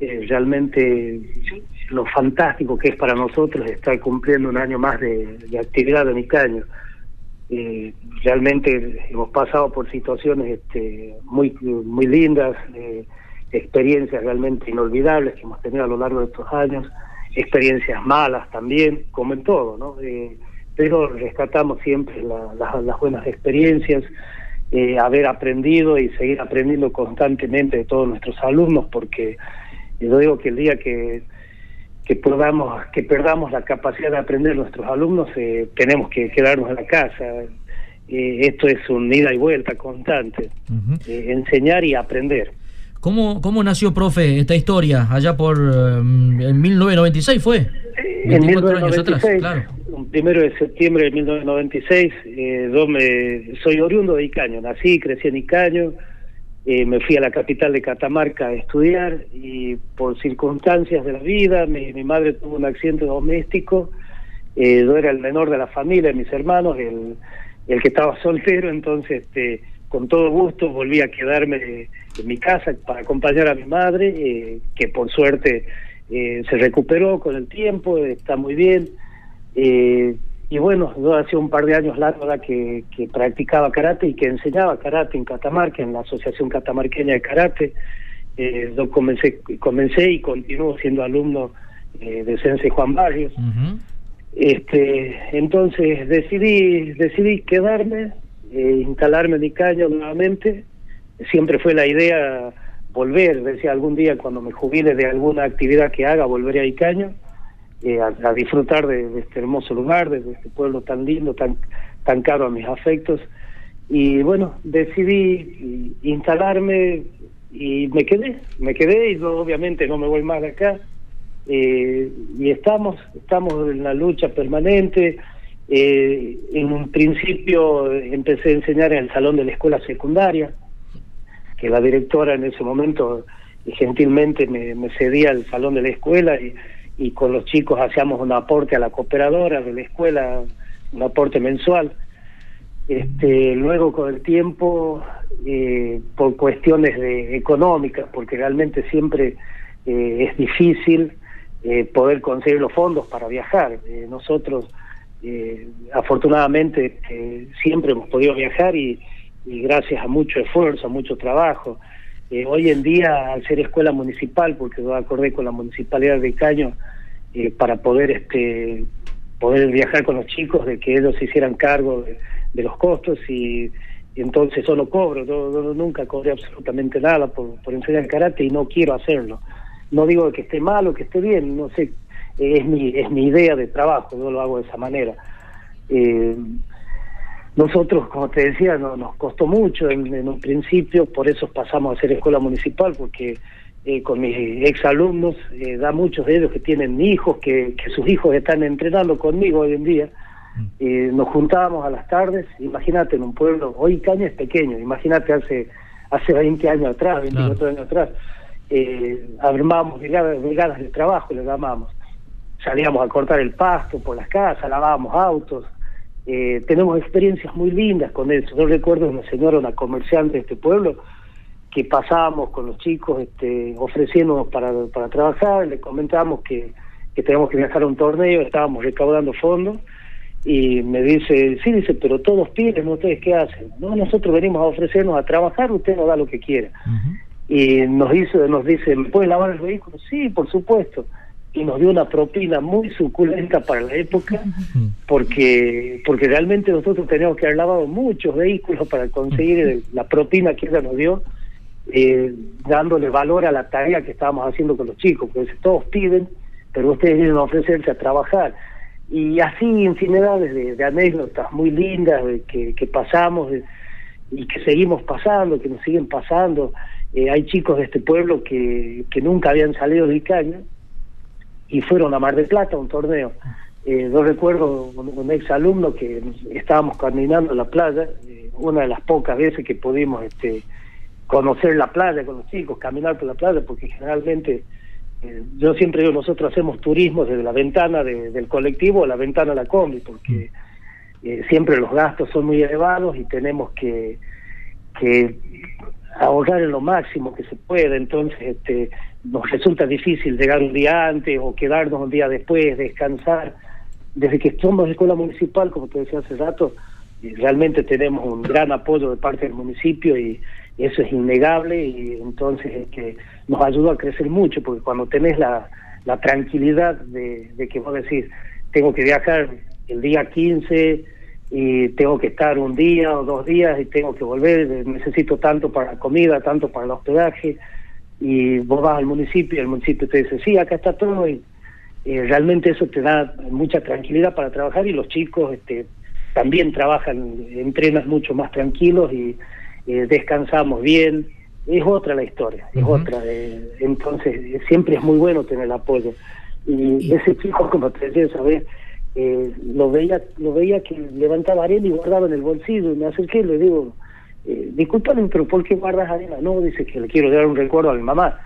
realmente lo fantástico que es para nosotros estar cumpliendo un año más de, de actividad en Icaño. Eh, realmente hemos pasado por situaciones este, muy muy lindas, eh, experiencias realmente inolvidables que hemos tenido a lo largo de estos años, experiencias malas también, como en todo, ¿no? Eh, pero rescatamos siempre las buenas experiencias, haber aprendido y seguir aprendiendo constantemente de todos nuestros alumnos, porque yo digo que el día que que podamos que perdamos la capacidad de aprender nuestros alumnos eh, tenemos que quedarnos en la casa eh, esto es un ida y vuelta constante eh, enseñar y aprender ¿Cómo, ¿Cómo nació, profe, esta historia? Allá por en 1996 fue. En 1996, claro. primero de septiembre de 1996, yo me, soy oriundo de Icaño, nací, crecí en Icaño, eh, me fui a la capital de Catamarca a estudiar y por circunstancias de la vida, mi, madre tuvo un accidente doméstico, eh, yo era el menor de la familia, mis hermanos, el, el que estaba soltero, entonces este, con todo gusto volví a quedarme en mi casa para acompañar a mi madre, eh, que por suerte se recuperó con el tiempo, está muy bien. Y bueno, yo hace un par de años largo que, que practicaba karate y que enseñaba karate en Catamarca, en la Asociación Catamarqueña de Karate. Eh, yo comencé, comencé y continúo siendo alumno eh, de Sensei Juan Barrios. este, entonces decidí, decidí quedarme, eh, instalarme en Icaño nuevamente. Siempre fue la idea volver, decía algún día cuando me jubile de alguna actividad que haga, volveré a Icaño eh, a, disfrutar de, este hermoso lugar, de, este pueblo tan lindo, tan, tan caro a mis afectos. Y bueno, decidí instalarme y me quedé, me quedé y obviamente no me voy más de acá. Eh, y estamos, estamos en la lucha permanente. Eh, en un principio empecé a enseñar en el salón de la escuela secundaria, que la directora en ese momento gentilmente me, me cedía el salón de la escuela y con los chicos hacíamos un aporte a la cooperadora de la escuela, un aporte mensual. Este, luego con el tiempo, eh, por cuestiones de, económicas, porque realmente siempre eh, es difícil eh, poder conseguir los fondos para viajar. nosotros, afortunadamente, siempre hemos podido viajar y, gracias a mucho esfuerzo, mucho trabajo. Hoy en día, al ser escuela municipal, porque yo acordé con la municipalidad de Caño, eh, para poder este poder viajar con los chicos, de que ellos se hicieran cargo de, los costos y, entonces solo cobro, yo, nunca cobré absolutamente nada por, por enseñar karate y no quiero hacerlo. No digo que esté mal o que esté bien, no sé, es mi, es mi idea de trabajo, yo lo hago de esa manera. Eh, nosotros, como te decía, no, nos costó mucho en, en, un principio, por eso pasamos a ser escuela municipal, porque eh, con mis exalumnos, eh, da muchos de ellos que tienen hijos, que, que sus hijos están entrenando conmigo hoy en día. Mm. Eh, nos juntábamos a las tardes, imagínate en un pueblo, hoy Caña es pequeño, imagínate hace hace 20 años atrás, 24 años atrás, eh, armábamos brigadas, de trabajo, le llamamos. Salíamos a cortar el pasto por las casas, lavábamos autos. Eh, tenemos experiencias muy lindas con eso. Yo recuerdo una señora, una comerciante de este pueblo, que pasábamos con los chicos este, ofreciéndonos para, para trabajar, le comentábamos que, que teníamos que viajar a un torneo, estábamos recaudando fondos y me dice, sí, dice, pero todos piden, ¿ustedes qué hacen? No, nosotros venimos a ofrecernos a trabajar, usted nos da lo que quiera. Y nos dice, nos dice, ¿me puede lavar el vehículo? Sí, por supuesto. Y nos dio una propina muy suculenta para la época, porque porque realmente nosotros teníamos que haber lavado muchos vehículos para conseguir la propina que ella nos dio, eh, dándole valor a la tarea que estábamos haciendo con los chicos, porque todos piden, pero ustedes vienen a ofrecerse a trabajar y así infinidades de, anécdotas muy lindas de que, que pasamos y que seguimos pasando, que nos siguen pasando. Eh, hay chicos de este pueblo que, que nunca habían salido de Icaña y fueron a Mar del Plata a un torneo. Eh, yo recuerdo un, un ex alumno que estábamos caminando en la playa, eh, una de las pocas veces que pudimos este, conocer la playa con los chicos, caminar por la playa, porque generalmente eh, yo siempre digo, nosotros hacemos turismo desde la ventana del colectivo a la ventana de la combi, porque eh, siempre los gastos son muy elevados y tenemos que, que ahorrar en lo máximo que se puede, entonces este, nos resulta difícil llegar un día antes o quedarnos un día después, descansar. Desde que somos escuela municipal, como te decía hace rato, eh, realmente tenemos un gran apoyo de parte del municipio y eso es innegable y entonces que nos ayuda a crecer mucho porque cuando tenés la, la tranquilidad de, de, que vos decís tengo que viajar el día 15 y tengo que estar un día o dos días y tengo que volver, necesito tanto para comida, tanto para el hospedaje y vos vas al municipio y el municipio te dice sí, acá está todo y realmente eso te da mucha tranquilidad para trabajar y los chicos este también trabajan, entrenan mucho más tranquilos y eh, descansamos bien, es otra la historia, es otra. Eh, entonces, siempre es muy bueno tener el apoyo. Y, ese chico, como te decía, ¿sabes? Eh, lo veía lo veía que levantaba arena y guardaba en el bolsillo y me acerqué y le digo eh, discúlpame pero ¿por qué guardas arena? no, dice que le quiero dar un recuerdo a mi mamá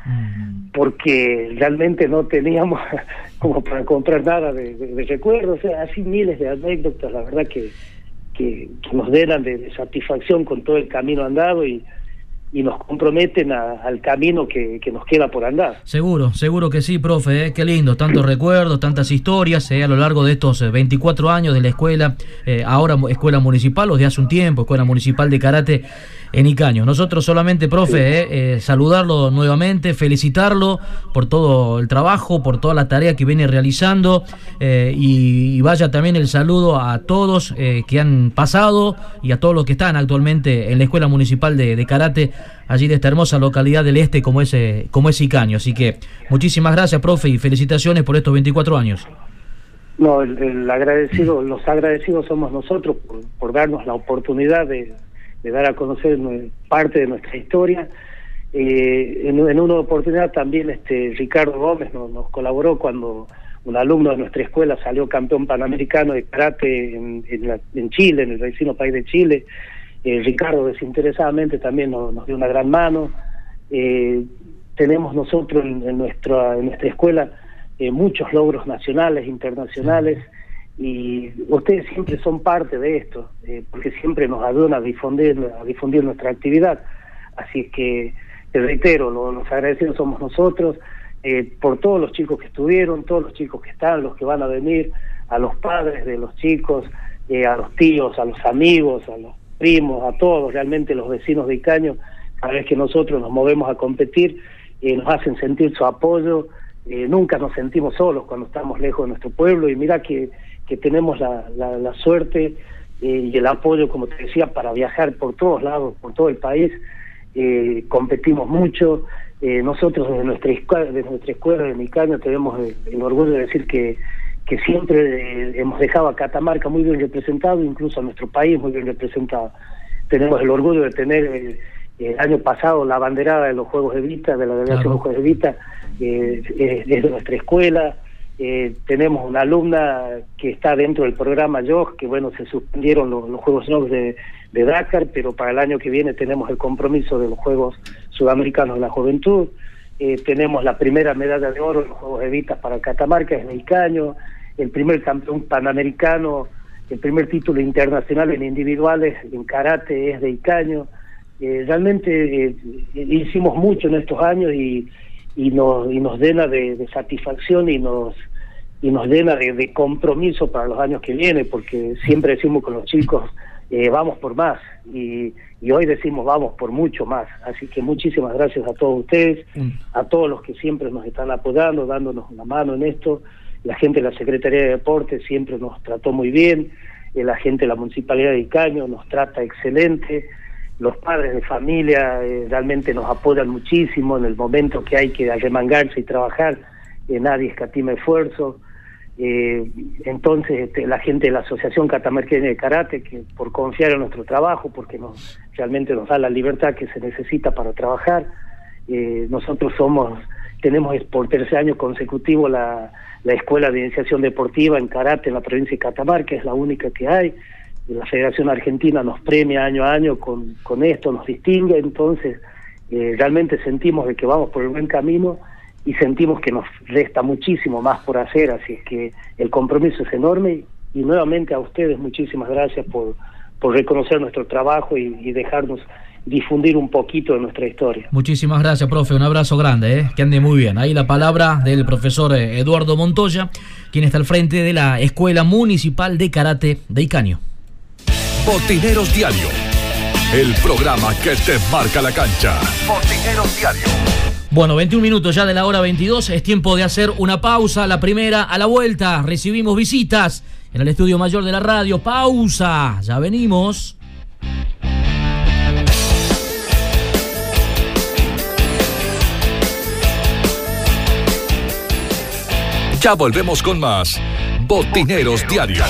porque realmente no teníamos como para comprar nada de, de recuerdos o sea, así miles de anécdotas la verdad que que, nos den de, satisfacción con todo el camino andado y, y nos comprometen al camino que, nos queda por andar. Seguro, seguro que sí, profe, ¿eh? qué lindo, tantos recuerdos, tantas historias ¿eh? a lo largo de estos 24 eh, años de la escuela, ahora escuela municipal o de hace un tiempo, escuela municipal de karate en Icaño. Nosotros solamente, profe, eh, eh, saludarlo nuevamente, felicitarlo por todo el trabajo, por toda la tarea que viene realizando eh, y, vaya también el saludo a todos que han pasado y a todos los que están actualmente en la Escuela Municipal de, Karate allí de esta hermosa localidad del este como es, como es Icaño. Así que muchísimas gracias, profe, y felicitaciones por estos 24 años. No, el, agradecido, los agradecidos somos nosotros por darnos la oportunidad de, de dar a conocer parte de nuestra historia. Eh, en, una oportunidad también este Ricardo Gómez nos, colaboró cuando un alumno de nuestra escuela salió campeón panamericano de karate en, en, Chile, en el vecino país de Chile. Eh, Ricardo desinteresadamente también nos, dio una gran mano. Eh, tenemos nosotros en, nuestra, en nuestra escuela muchos logros nacionales, internacionales y ustedes siempre son parte de esto, eh, porque siempre nos ayudan a difundir, a difundir nuestra actividad. Así que, te reitero, los agradecidos somos nosotros, eh, por todos los chicos que estuvieron, todos los chicos que están, los que van a venir, a los padres de los chicos, eh, a los tíos, a los amigos, a los primos, a todos, realmente los vecinos de Icaño, cada vez que nosotros nos movemos a competir, nos hacen sentir su apoyo, nunca nos sentimos solos cuando estamos lejos de nuestro pueblo y mira que que tenemos la, la, suerte eh, y el apoyo, como te decía, para viajar por todos lados, por todo el país. Eh, competimos mucho. Eh, nosotros desde nuestra, desde nuestra escuela de Micaño tenemos el, orgullo de decir que, que siempre hemos dejado a Catamarca muy bien representado, incluso a nuestro país muy bien representado. Tenemos el orgullo de tener El año pasado la banderada de los Juegos de Vista, de la delegación de los Juegos de Vista, eh, es, de nuestra escuela. Eh, tenemos una alumna que está dentro del programa YOG, que bueno, se suspendieron los, Juegos de, de, Dakar, pero para el año que viene tenemos el compromiso de los Juegos Sudamericanos de la Juventud. Eh, tenemos la primera medalla de oro en los Juegos de Vista para Catamarca, es de Icaño, el primer campeón panamericano, el primer título internacional en individuales en karate es de Icaño. Eh, realmente eh, hicimos mucho en estos años y, y, nos, y nos llena de, satisfacción y nos y nos llena de, compromiso para los años que vienen, porque siempre decimos con los chicos, eh, vamos por más, y, y, hoy decimos vamos por mucho más. Así que muchísimas gracias a todos ustedes, mm. a todos los que siempre nos están apoyando, dándonos una mano en esto. La gente de la Secretaría de Deportes siempre nos trató muy bien, la gente de la Municipalidad de Icaño nos trata excelente los padres de familia eh, realmente nos apoyan muchísimo en el momento que hay que arremangarse y trabajar, eh, nadie escatima esfuerzo. Eh, entonces este, la gente de la Asociación Catamarqueña de Karate, que por confiar en nuestro trabajo, porque nos, realmente nos da la libertad que se necesita para trabajar, nosotros somos, tenemos por tercer año consecutivo la, la Escuela de Iniciación Deportiva en Karate en la provincia de Catamarca, es la única que hay la Federación Argentina nos premia año a año con, con esto, nos distingue, entonces eh, realmente sentimos de que vamos por el buen camino y sentimos que nos resta muchísimo más por hacer, así es que el compromiso es enorme y nuevamente a ustedes muchísimas gracias por, por reconocer nuestro trabajo y, dejarnos difundir un poquito de nuestra historia. Muchísimas gracias, profe. Un abrazo grande, ¿eh? que ande muy bien. Ahí la palabra del profesor eh, Eduardo Montoya, quien está al frente de la Escuela Municipal de Karate de Icaño. Botineros Diario, el programa que te marca la cancha. Botineros Diario. Bueno, 21 minutos ya de la hora 22, es tiempo de hacer una pausa, la primera a la vuelta, recibimos visitas en el estudio mayor de la radio, pausa, ya venimos. Ya volvemos con más Botineros Diario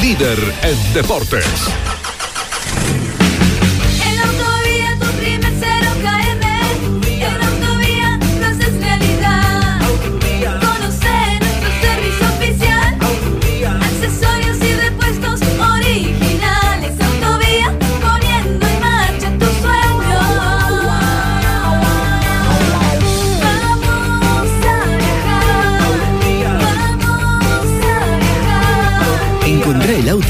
líder en deportes.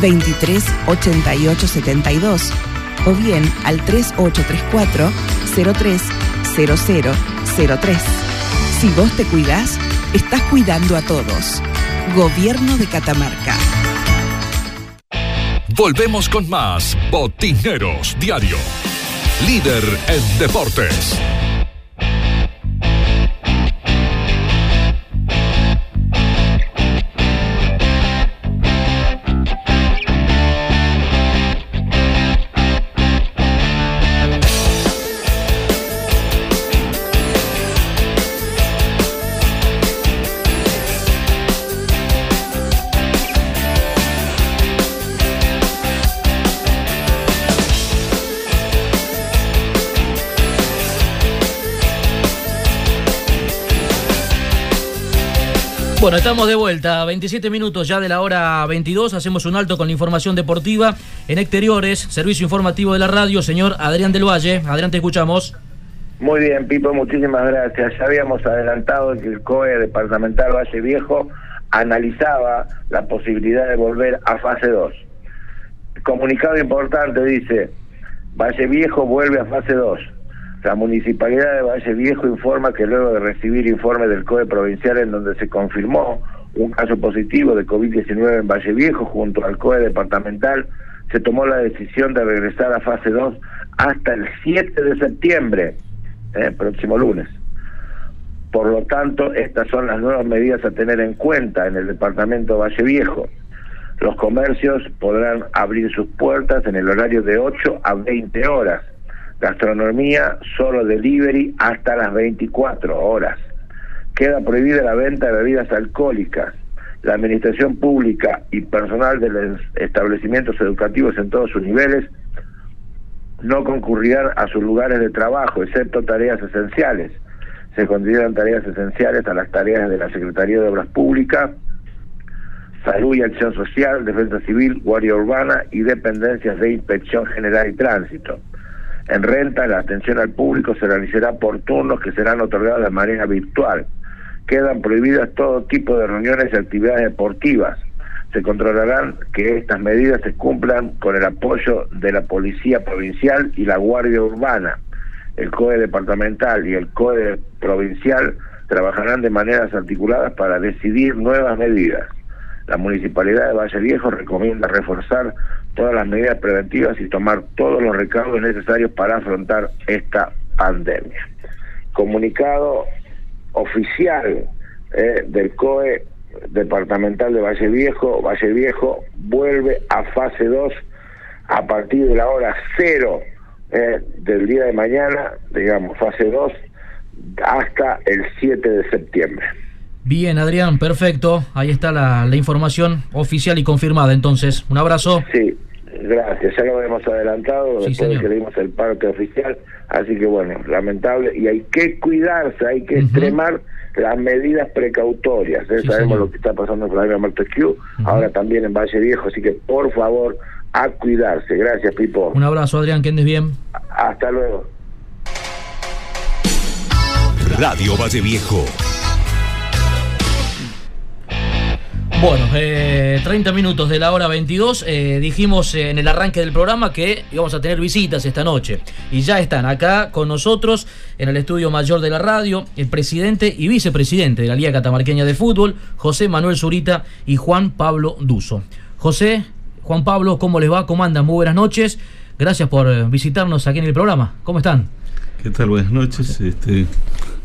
23 88 72 o bien al 3834 03 03. Si vos te cuidás, estás cuidando a todos. Gobierno de Catamarca. Volvemos con más Botineros Diario. Líder en deportes. Bueno, estamos de vuelta, 27 minutos ya de la hora 22, hacemos un alto con la información deportiva en exteriores, servicio informativo de la radio, señor Adrián del Valle. Adrián, te escuchamos. Muy bien, Pipo, muchísimas gracias. Ya habíamos adelantado que el COE departamental Valle Viejo analizaba la posibilidad de volver a fase 2. Comunicado importante dice, Valle Viejo vuelve a fase 2 la Municipalidad de Valle Viejo informa que luego de recibir informe del COE provincial en donde se confirmó un caso positivo de COVID-19 en Valle Viejo junto al COE departamental, se tomó la decisión de regresar a fase 2 hasta el 7 de septiembre, eh, próximo lunes. Por lo tanto, estas son las nuevas medidas a tener en cuenta en el departamento de Valle Viejo. Los comercios podrán abrir sus puertas en el horario de 8 a 20 horas Gastronomía, solo delivery hasta las 24 horas. Queda prohibida la venta de bebidas alcohólicas. La administración pública y personal de los establecimientos educativos en todos sus niveles no concurrirán a sus lugares de trabajo, excepto tareas esenciales. Se consideran tareas esenciales a las tareas de la Secretaría de Obras Públicas, Salud y Acción Social, Defensa Civil, Guardia Urbana y dependencias de Inspección General y Tránsito. En renta, la atención al público se realizará por turnos que serán otorgados de manera virtual. Quedan prohibidas todo tipo de reuniones y actividades deportivas. Se controlarán que estas medidas se cumplan con el apoyo de la Policía Provincial y la Guardia Urbana. El COE departamental y el COE provincial trabajarán de maneras articuladas para decidir nuevas medidas. La Municipalidad de Valle Viejo recomienda reforzar todas las medidas preventivas y tomar todos los recaudos necesarios para afrontar esta pandemia. Comunicado oficial eh, del COE departamental de Valle Viejo, Valle Viejo vuelve a fase 2 a partir de la hora cero eh, del día de mañana, digamos, fase 2, hasta el 7 de septiembre. Bien, Adrián, perfecto. Ahí está la, información oficial y confirmada. Entonces, un abrazo. Sí, gracias. Ya lo hemos adelantado después de que dimos el parte oficial. Así que bueno, lamentable. Y hay que cuidarse, hay que extremar las medidas precautorias. ¿eh? Sabemos lo que está pasando en la Montesquieu, ahora también en Valle Viejo. Así que por favor, a cuidarse. Gracias, Pipo. Un abrazo, Adrián, que andes bien. Hasta luego. Radio Valle Viejo. Bueno, eh, 30 minutos de la hora 22. Eh, dijimos en el arranque del programa que íbamos a tener visitas esta noche. Y ya están acá con nosotros en el estudio mayor de la radio el presidente y vicepresidente de la Liga Catamarqueña de Fútbol, José Manuel Zurita y Juan Pablo Duso. José, Juan Pablo, ¿cómo les va? ¿Cómo andan? Muy buenas noches. Gracias por eh, visitarnos aquí en el programa. ¿Cómo están? ¿Qué tal? Buenas noches. Este,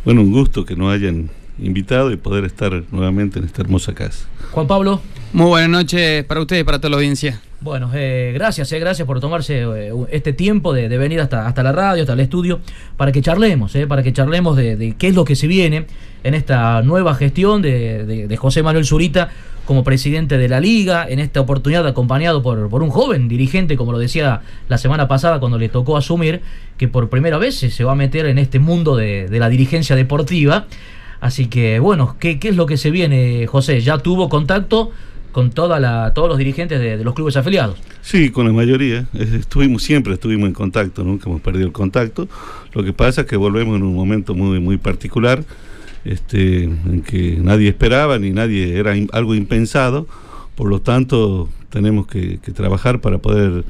bueno, un gusto que nos hayan invitado y poder estar nuevamente en esta hermosa casa. Juan Pablo. Muy buenas noches para ustedes y para toda la audiencia. Bueno, eh, gracias, eh, gracias por tomarse eh, este tiempo de, venir hasta, hasta la radio, hasta el estudio, para que charlemos, eh, para que charlemos de, qué es lo que se viene en esta nueva gestión de, José Manuel Zurita como presidente de la liga, en esta oportunidad acompañado por, por un joven dirigente, como lo decía la semana pasada cuando le tocó asumir, que por primera vez se va a meter en este mundo de, la dirigencia deportiva. Así que, bueno, ¿qué, ¿qué, es lo que se viene, José? ¿Ya tuvo contacto con toda la, todos los dirigentes de, los clubes afiliados? Sí, con la mayoría. Estuvimos, siempre estuvimos en contacto, nunca hemos perdido el contacto. Lo que pasa es que volvemos en un momento muy, muy particular, este, en que nadie esperaba ni nadie era algo impensado. Por lo tanto, tenemos que trabajar para poder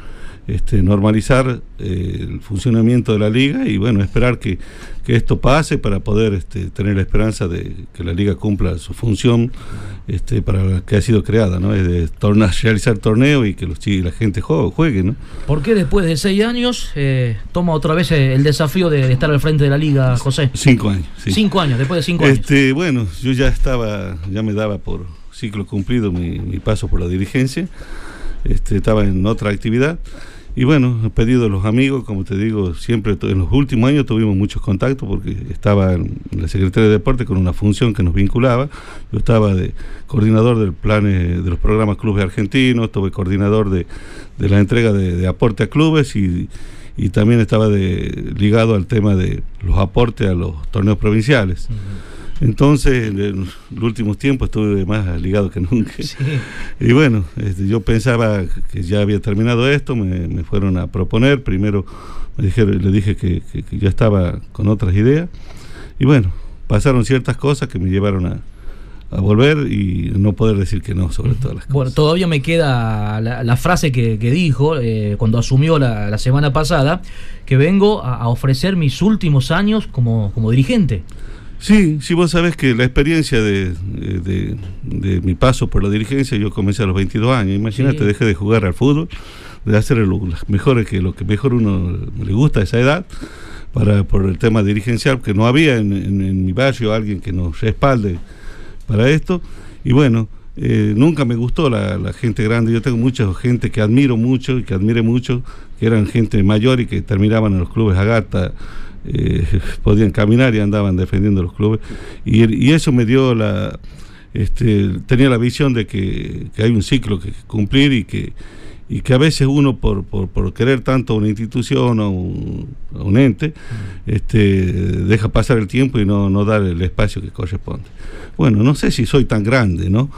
este, normalizar eh, el funcionamiento de la liga y bueno, esperar que, esto pase para poder este, tener la esperanza de que la liga cumpla su función este, para la que ha sido creada, ¿no? Es de realizar torneos y que los la gente juegue, ¿no? ¿Por qué después de seis años eh, toma otra vez el desafío de, estar al frente de la liga, José? Cinco años. Cinco años, después de cinco años. Este, bueno, yo ya estaba, ya me daba por ciclo cumplido mi, mi paso por la dirigencia, este, estaba en otra actividad. Y bueno, he pedido a los amigos, como te digo, siempre en los últimos años tuvimos muchos contactos porque estaba en la Secretaría de Deporte con una función que nos vinculaba. Yo estaba de coordinador del plan de los programas clubes argentinos, estuve coordinador de, la entrega de, aporte a clubes y, también estaba de, ligado al tema de los aportes a los torneos provinciales. Entonces, en los últimos tiempos estuve más ligado que nunca. Y bueno, este, yo pensaba que ya había terminado esto, me, fueron a proponer, primero me dijeron, le dije que, ya estaba con otras ideas, y bueno, pasaron ciertas cosas que me llevaron a, volver y no poder decir que no sobre todas las cosas. Bueno, todavía me queda la, frase que, dijo eh, cuando asumió la, semana pasada, que vengo a, ofrecer mis últimos años como, como dirigente. Sí, sí, vos sabés que la experiencia de, de, mi paso por la dirigencia, yo comencé a los 22 años, imagínate, dejé de jugar al fútbol, de hacer lo, mejores que lo que mejor uno le gusta a esa edad, para por el tema dirigencial, que no había en, mi barrio alguien que nos respalde para esto, y bueno, eh, nunca me gustó la, la, gente grande, yo tengo mucha gente que admiro mucho y que admire mucho, que eran gente mayor y que terminaban en los clubes Agata, eh, podían caminar y andaban defendiendo los clubes. Y, eso me dio la... Este, tenía la visión de que, hay un ciclo que cumplir y que, y que a veces uno por, por, querer tanto a una institución o un, un, ente, este, deja pasar el tiempo y no, no dar el espacio que corresponde. Bueno, no sé si soy tan grande, ¿no?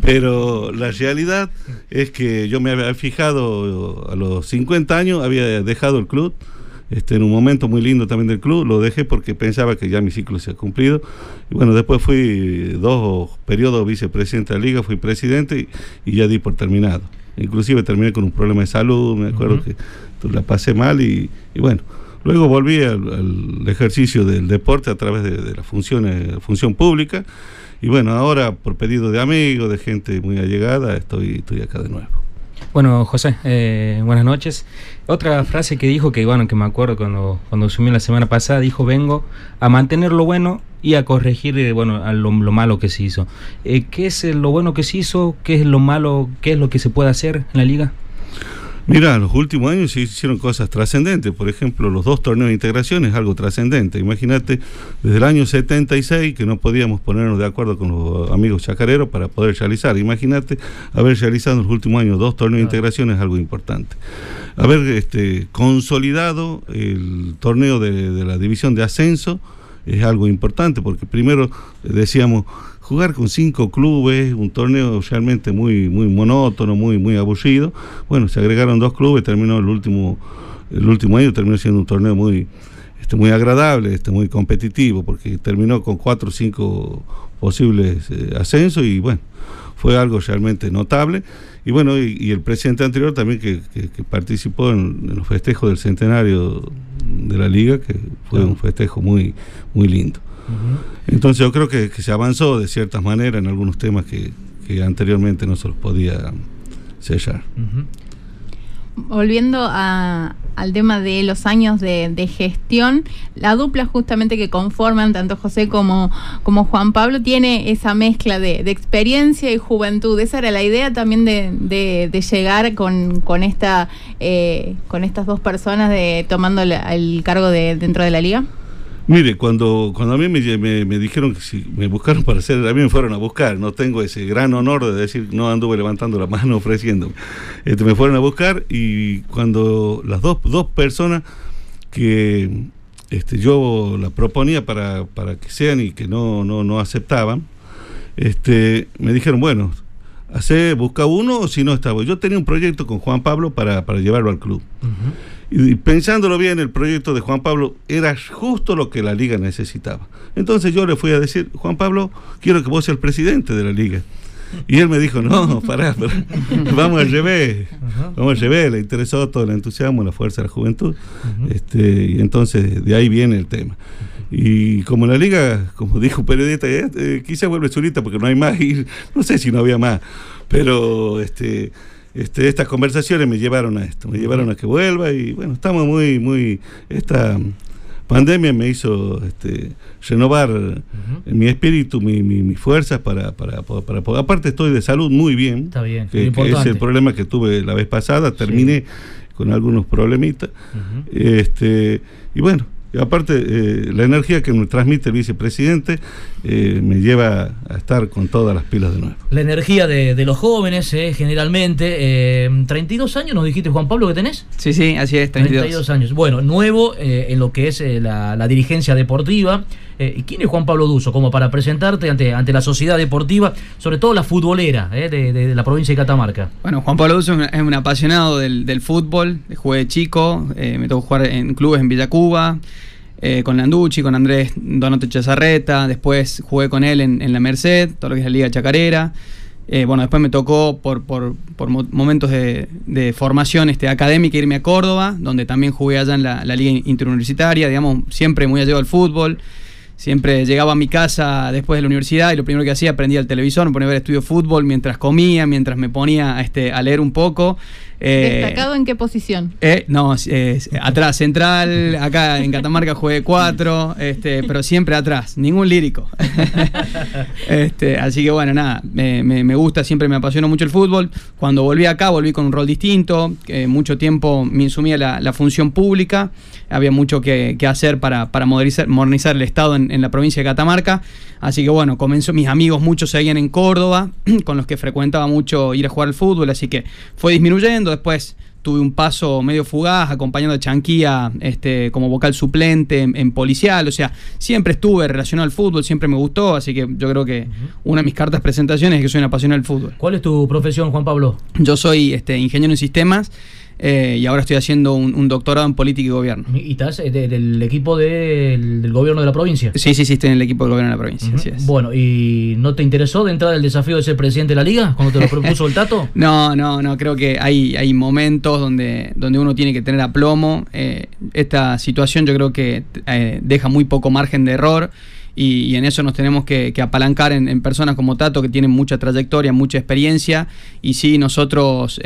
Pero la realidad es que yo me había fijado a los 50 años, había dejado el club, este, en un momento muy lindo también del club, lo dejé porque pensaba que ya mi ciclo se ha cumplido. Y bueno, después fui dos periodos vicepresidente de la liga, fui presidente y, ya di por terminado. Inclusive terminé con un problema de salud, me acuerdo que la pasé mal y, bueno, luego volví al, ejercicio del deporte a través de, la función, función pública. Y bueno, ahora por pedido de amigos, de gente muy allegada, estoy, estoy acá de nuevo. Bueno, José, eh, buenas noches. Otra frase que dijo, que bueno, que me acuerdo cuando, cuando asumió la semana pasada, dijo, vengo a mantener lo bueno y a corregir, eh, bueno, a lo, malo que se hizo. Eh, ¿Qué es lo bueno que se hizo? ¿Qué es lo malo? ¿Qué es lo que se puede hacer en la liga? Mira, los últimos años se hicieron cosas trascendentes. Por ejemplo, los dos torneos de integración es algo trascendente. Imagínate, desde el año 76 que no podíamos ponernos de acuerdo con los amigos chacareros para poder realizar. Imagínate haber realizado en los últimos años dos torneos de integración es algo importante. Haber este, consolidado el torneo de, de la división de ascenso es algo importante porque primero decíamos jugar con cinco clubes, un torneo realmente muy, muy monótono, muy, muy aburrido. Bueno, se agregaron dos clubes, terminó el último, el último año terminó siendo un torneo muy, este, muy agradable, este, muy competitivo, porque terminó con cuatro o cinco posibles eh, ascensos y bueno, fue algo realmente notable. Y bueno, y, el presidente anterior también que, participó en, los festejos del centenario de la liga, que fue un festejo muy, muy lindo. Entonces yo creo que, se avanzó de ciertas maneras en algunos temas que, anteriormente no se los podía sellar. Volviendo al tema de los años de, gestión, la dupla justamente que conforman tanto José como, Juan Pablo tiene esa mezcla de, experiencia y juventud. Esa era la idea también de, llegar eh, con estas dos personas de, tomando el cargo de, dentro de la liga. Mire, cuando, cuando a mí me, dijeron que si me buscaron para hacer, a mí me fueron a buscar, no tengo ese gran honor de decir, no anduve levantando la mano ofreciendo. Este, me fueron a buscar y cuando las dos, dos personas que este, yo la proponía para, para que sean y que no, no, no aceptaban, este, me dijeron, bueno, hace, busca uno o si no estaba. Yo tenía un proyecto con Juan Pablo para, para llevarlo al club. Y pensándolo bien, el proyecto de Juan Pablo era justo lo que la liga necesitaba. Entonces yo le fui a decir, Juan Pablo, quiero que vos seas el presidente de la liga. Y él me dijo, no, pará, vamos al revés, vamos al revés, le interesó todo el entusiasmo, la fuerza de la juventud, este, y entonces de ahí viene el tema. Y como la liga, como dijo un periodista, eh, eh, quizá vuelve solita porque no hay más, y no sé si no había más, pero este este, estas conversaciones me llevaron a esto, me llevaron a que vuelva y bueno, estamos muy, muy, esta pandemia me hizo este, renovar mi espíritu, mi, mis fuerzas para, para, para, Aparte estoy de salud muy bien, Está bien que, es el problema que tuve la vez pasada, terminé con algunos problemitas. este, y bueno, aparte, eh, la energía que me transmite el vicepresidente eh, me lleva a estar con todas las pilas de nuevo. La energía de, los jóvenes, eh, generalmente. 32 años, nos dijiste, Juan Pablo, que tenés. Sí, sí, así es, 32. 32 años. Bueno, nuevo en lo que es la, dirigencia deportiva. ¿Y quién es Juan Pablo Duso? Como para presentarte ante, ante la sociedad deportiva, sobre todo la futbolera de, la provincia de Catamarca. Bueno, Juan Pablo Duso es un, apasionado del, del fútbol, jugué de chico, me tocó jugar en clubes en Villa Cuba. Eh, con Landucci, con Andrés Donote Chazarreta, después jugué con él en, la Merced, todo lo que es la Liga Chacarera. Eh, bueno, después me tocó por, por, momentos de, formación este, académica irme a Córdoba, donde también jugué allá en la, Liga Interuniversitaria, digamos, siempre muy allego al fútbol. Siempre llegaba a mi casa después de la universidad y lo primero que hacía aprendía el televisor, me ponía a ver estudio de fútbol mientras comía, mientras me ponía este, a leer un poco. Eh, ¿Destacado en qué posición? Eh, no, atrás, central, acá en Catamarca jugué cuatro, este, pero siempre atrás, ningún lírico. este, así que bueno, nada, me, gusta, siempre me apasiona mucho el fútbol. Cuando volví acá, volví con un rol distinto, mucho tiempo me insumía la, función pública, había mucho que, hacer para, para modernizar, modernizar, el Estado en, en la provincia de Catamarca. Así que bueno, comenzó, mis amigos muchos seguían en Córdoba, con los que frecuentaba mucho ir a jugar al fútbol, así que fue disminuyendo, después tuve un paso medio fugaz acompañando a Chanquía este, como vocal suplente en, policial, o sea, siempre estuve relacionado al fútbol, siempre me gustó, así que yo creo que una de mis cartas presentaciones es que soy una apasionado del fútbol. ¿Cuál es tu profesión, Juan Pablo? Yo soy este, ingeniero en sistemas eh, y ahora estoy haciendo un, doctorado en política y gobierno. ¿Y estás eh, del equipo del gobierno de la provincia? Sí, sí, sí, estoy en el equipo del gobierno de la provincia. Bueno, ¿y no te interesó de entrar al desafío de ser presidente de la liga cuando te lo propuso el Tato? no, no, no, creo que hay, hay momentos donde, donde uno tiene que tener aplomo. Eh, esta situación yo creo que deja muy poco margen de error. Y, en eso nos tenemos que, apalancar en, personas como Tato, que tienen mucha trayectoria, mucha experiencia, y sí, nosotros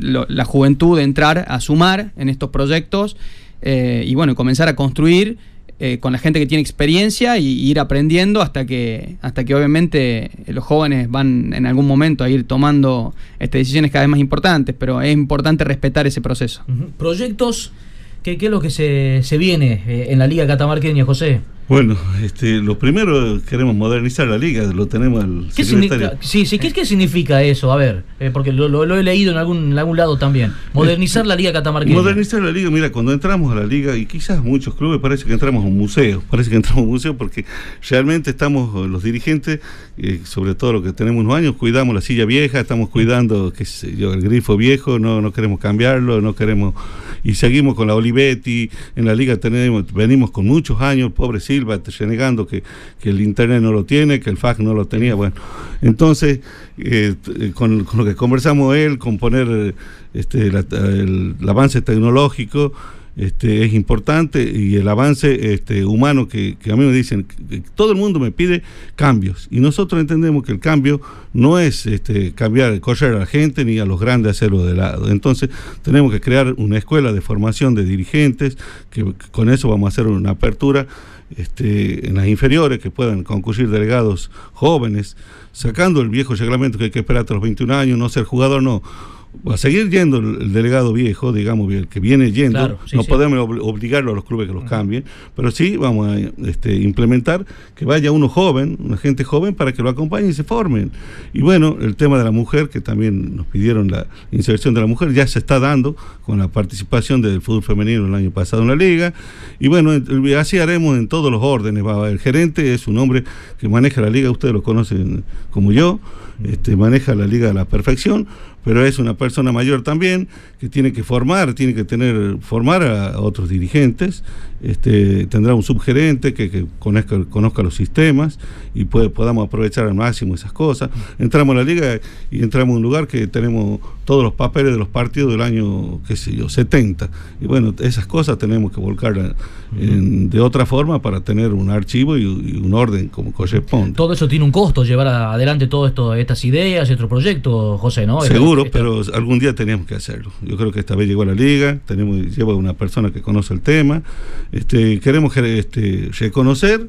la juventud entrar a sumar en estos proyectos eh, y bueno, comenzar a construir eh, con la gente que tiene experiencia y, ir aprendiendo hasta que, hasta que obviamente los jóvenes van en algún momento a ir tomando este, decisiones cada vez más importantes, pero es importante respetar ese proceso. Proyectos, ¿qué, ¿qué, es lo que se, se viene eh, en la Liga Catamarqueña, José? Bueno, este, lo primero queremos modernizar la liga, lo tenemos al ¿Qué significa, sí, sí, ¿qué, ¿qué, significa eso? A ver, eh, porque lo, lo, he leído en algún, en algún lado también. Modernizar la liga catamarqueña. Modernizar la liga, mira, cuando entramos a la liga, y quizás muchos clubes parece que entramos a un museo, parece que entramos a un museo porque realmente estamos los dirigentes, eh, sobre todo los que tenemos unos años, cuidamos la silla vieja, estamos cuidando qué sé yo, el grifo viejo, no, no queremos cambiarlo, no queremos... Y seguimos con la Olivetti, en la liga tenemos, venimos con muchos años, pobrecito Silva renegando que, que, el internet no lo tiene, que el fax no lo tenía. Bueno, entonces, eh, con, lo que conversamos él, con poner este, el, avance tecnológico, este, es importante y el avance este, humano que, a mí me dicen, todo el mundo me pide cambios y nosotros entendemos que el cambio no es este, cambiar, correr a la gente ni a los grandes hacerlo de lado. Entonces tenemos que crear una escuela de formación de dirigentes, que con eso vamos a hacer una apertura este, en las inferiores, que puedan concurrir delegados jóvenes, sacando el viejo reglamento que hay que esperar hasta los 21 años, no ser jugador, no a seguir yendo el, delegado viejo, digamos, el que viene yendo, no podemos obligarlo a los clubes que los cambien, pero sí vamos a este, implementar que vaya uno joven, una gente joven, para que lo acompañen y se formen. Y bueno, el tema de la mujer, que también nos pidieron la inserción de la mujer, ya se está dando con la participación del fútbol femenino el año pasado en la liga. Y bueno, así haremos en todos los órdenes. El gerente es un hombre que maneja la liga, ustedes lo conocen como yo, este, maneja la liga a la perfección pero es una persona mayor también que tiene que formar, tiene que tener formar a otros dirigentes, este, tendrá un subgerente que, conozca, conozca, los sistemas y puede, podamos aprovechar al máximo esas cosas. Entramos a la liga y entramos a un lugar que tenemos todos los papeles de los partidos del año, qué sé yo, 70. Y bueno, esas cosas tenemos que volcar de otra forma para tener un archivo y, un orden como corresponde. Todo eso tiene un costo, llevar adelante todas estas ideas y otro proyecto, José, ¿no? Seguro, pero algún día teníamos que hacerlo. Yo creo que esta vez llegó a la liga, tenemos, lleva una persona que conoce el tema. Este, queremos este, reconocer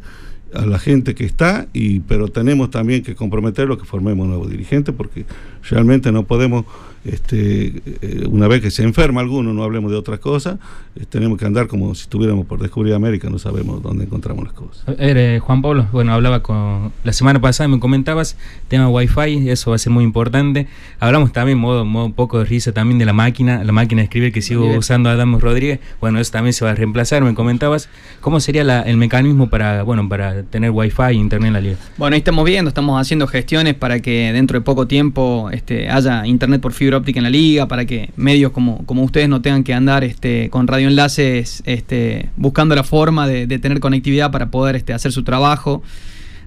a la gente que está, y, pero tenemos también que comprometerlo que formemos nuevos dirigentes porque realmente no podemos este, eh, una vez que se enferma alguno, no hablemos de otra cosa, eh, tenemos que andar como si estuviéramos por descubrir América, no sabemos dónde encontramos las cosas. Eh, Juan Pablo, bueno, hablaba con la semana pasada, me comentabas, tema Wi-Fi, eso va a ser muy importante. Hablamos también, modo, modo un poco de risa también de la máquina, la máquina de escribir que sigo usando Adamo Rodríguez, bueno, eso también se va a reemplazar, me comentabas, ¿cómo sería el mecanismo para, bueno, para tener Wi-Fi e Internet en la liga? Bueno, ahí estamos viendo, estamos haciendo gestiones para que dentro de poco tiempo este, haya Internet por fibra óptica en la liga, para que medios como, como ustedes no tengan que andar este, con radioenlaces este, buscando la forma de, tener conectividad para poder este, hacer su trabajo.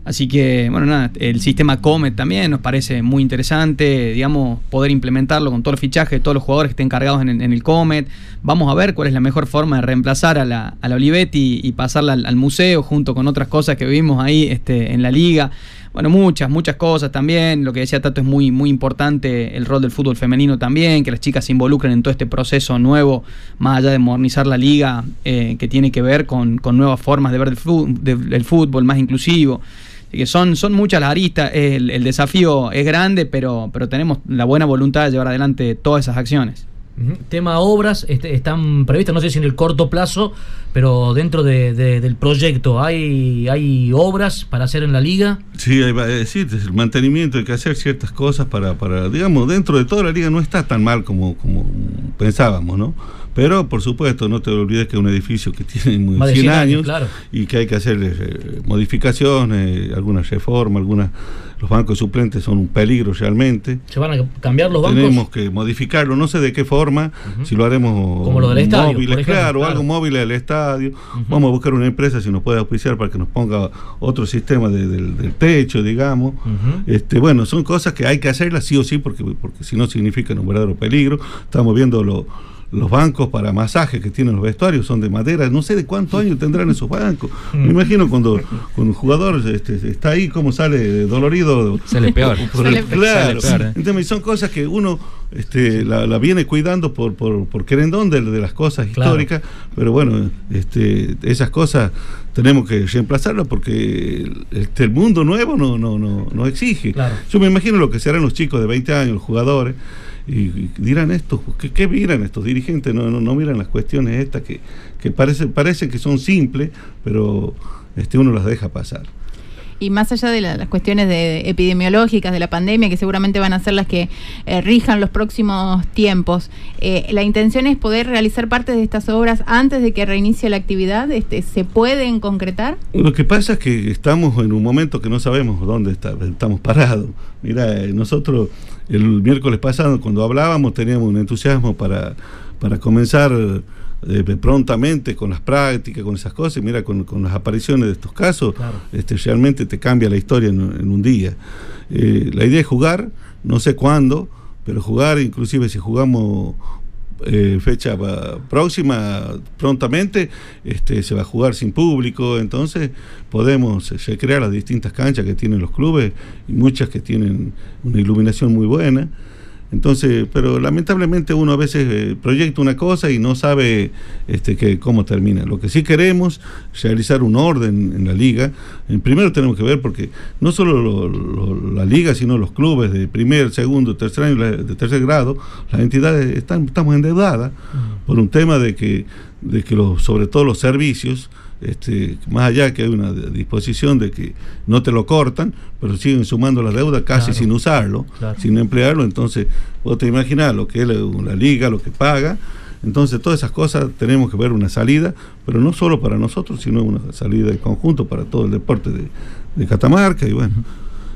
Así que, bueno, nada, el sistema Comet también nos parece muy interesante, digamos, poder implementarlo con todos los fichajes de todos los jugadores que estén cargados en, el Comet. Vamos a ver cuál es la mejor forma de reemplazar a la, a la Olivetti y, pasarla al, museo junto con otras cosas que vimos ahí este, en la liga bueno, muchas, muchas cosas también. Lo que decía Tato es muy, muy importante el rol del fútbol femenino también, que las chicas se involucren en todo este proceso nuevo, más allá de modernizar la liga, eh, que tiene que ver con, nuevas formas de ver el fútbol, más inclusivo. Así que son, son muchas las aristas, el, el desafío es grande, pero, pero tenemos la buena voluntad de llevar adelante todas esas acciones. Tema obras, este, están previstas, no sé si en el corto plazo, pero dentro del proyecto, ¿hay, ¿hay obras para hacer en la liga? Sí, hay, decir, el mantenimiento, hay que hacer ciertas cosas para, para, digamos, dentro de toda la liga no está tan mal como, como pensábamos, ¿no? Pero, por supuesto, no te olvides que es un edificio que tiene 100, años, y que hay que hacer eh, modificaciones, algunas reformas, algunas los bancos suplentes son un peligro realmente. ¿Se van a cambiar los bancos? Tenemos que modificarlo, no sé de qué forma, si lo haremos Como lo del estadio, móviles, claro, algo móvil del estadio. Vamos a buscar una empresa si nos puede auspiciar para que nos ponga otro sistema del, techo, digamos. este Bueno, son cosas que hay que hacerlas sí o sí, porque, porque si no significan un verdadero peligro. Estamos viendo lo los bancos para masaje que tienen los vestuarios son de madera, no sé de cuántos años tendrán esos bancos. Me imagino cuando, cuando un jugador este, está ahí, cómo sale dolorido. Sale peor. claro. ¿eh? Entonces, son cosas que uno este, la, viene cuidando por, por, por querendón de, las cosas históricas, pero bueno, este, esas cosas tenemos que reemplazarlas porque este, el mundo nuevo no, no, no, no exige. Yo me imagino lo que serán los chicos de 20 años, los jugadores, y, dirán esto, ¿qué, ¿qué, miran estos dirigentes? No, no, no miran las cuestiones estas que, que parece, parecen que son simples, pero este, uno las deja pasar. Y más allá de las cuestiones de, epidemiológicas de la pandemia, que seguramente van a ser las que eh, rijan los próximos tiempos, eh, la intención es poder realizar parte de estas obras antes de que reinicie la actividad. Este, ¿Se pueden concretar? Lo que pasa es que estamos en un momento que no sabemos dónde estamos parados. Mira, eh, nosotros el miércoles pasado, cuando hablábamos, teníamos un entusiasmo para, para comenzar eh, prontamente con las prácticas, con esas cosas, mira, con, las apariciones de estos casos, este, realmente te cambia la historia en, un día. Eh, la idea es jugar, no sé cuándo, pero jugar, inclusive si jugamos eh, fecha próxima, prontamente, este, se va a jugar sin público, entonces podemos crear las distintas canchas que tienen los clubes y muchas que tienen una iluminación muy buena. Entonces, pero lamentablemente uno a veces eh, proyecta una cosa y no sabe este, que, cómo termina. Lo que sí queremos realizar un orden en la liga. En primero tenemos que ver porque no solo la liga, sino los clubes de primer, segundo, tercer año, de tercer grado, las entidades están, estamos endeudadas por un tema de que, de que los, sobre todo los servicios este, más allá que hay una disposición de que no te lo cortan, pero siguen sumando la deuda casi sin usarlo, sin emplearlo, entonces vos te imaginas lo que es la, liga, lo que paga, entonces todas esas cosas tenemos que ver una salida, pero no solo para nosotros, sino una salida de conjunto para todo el deporte de, de Catamarca y bueno,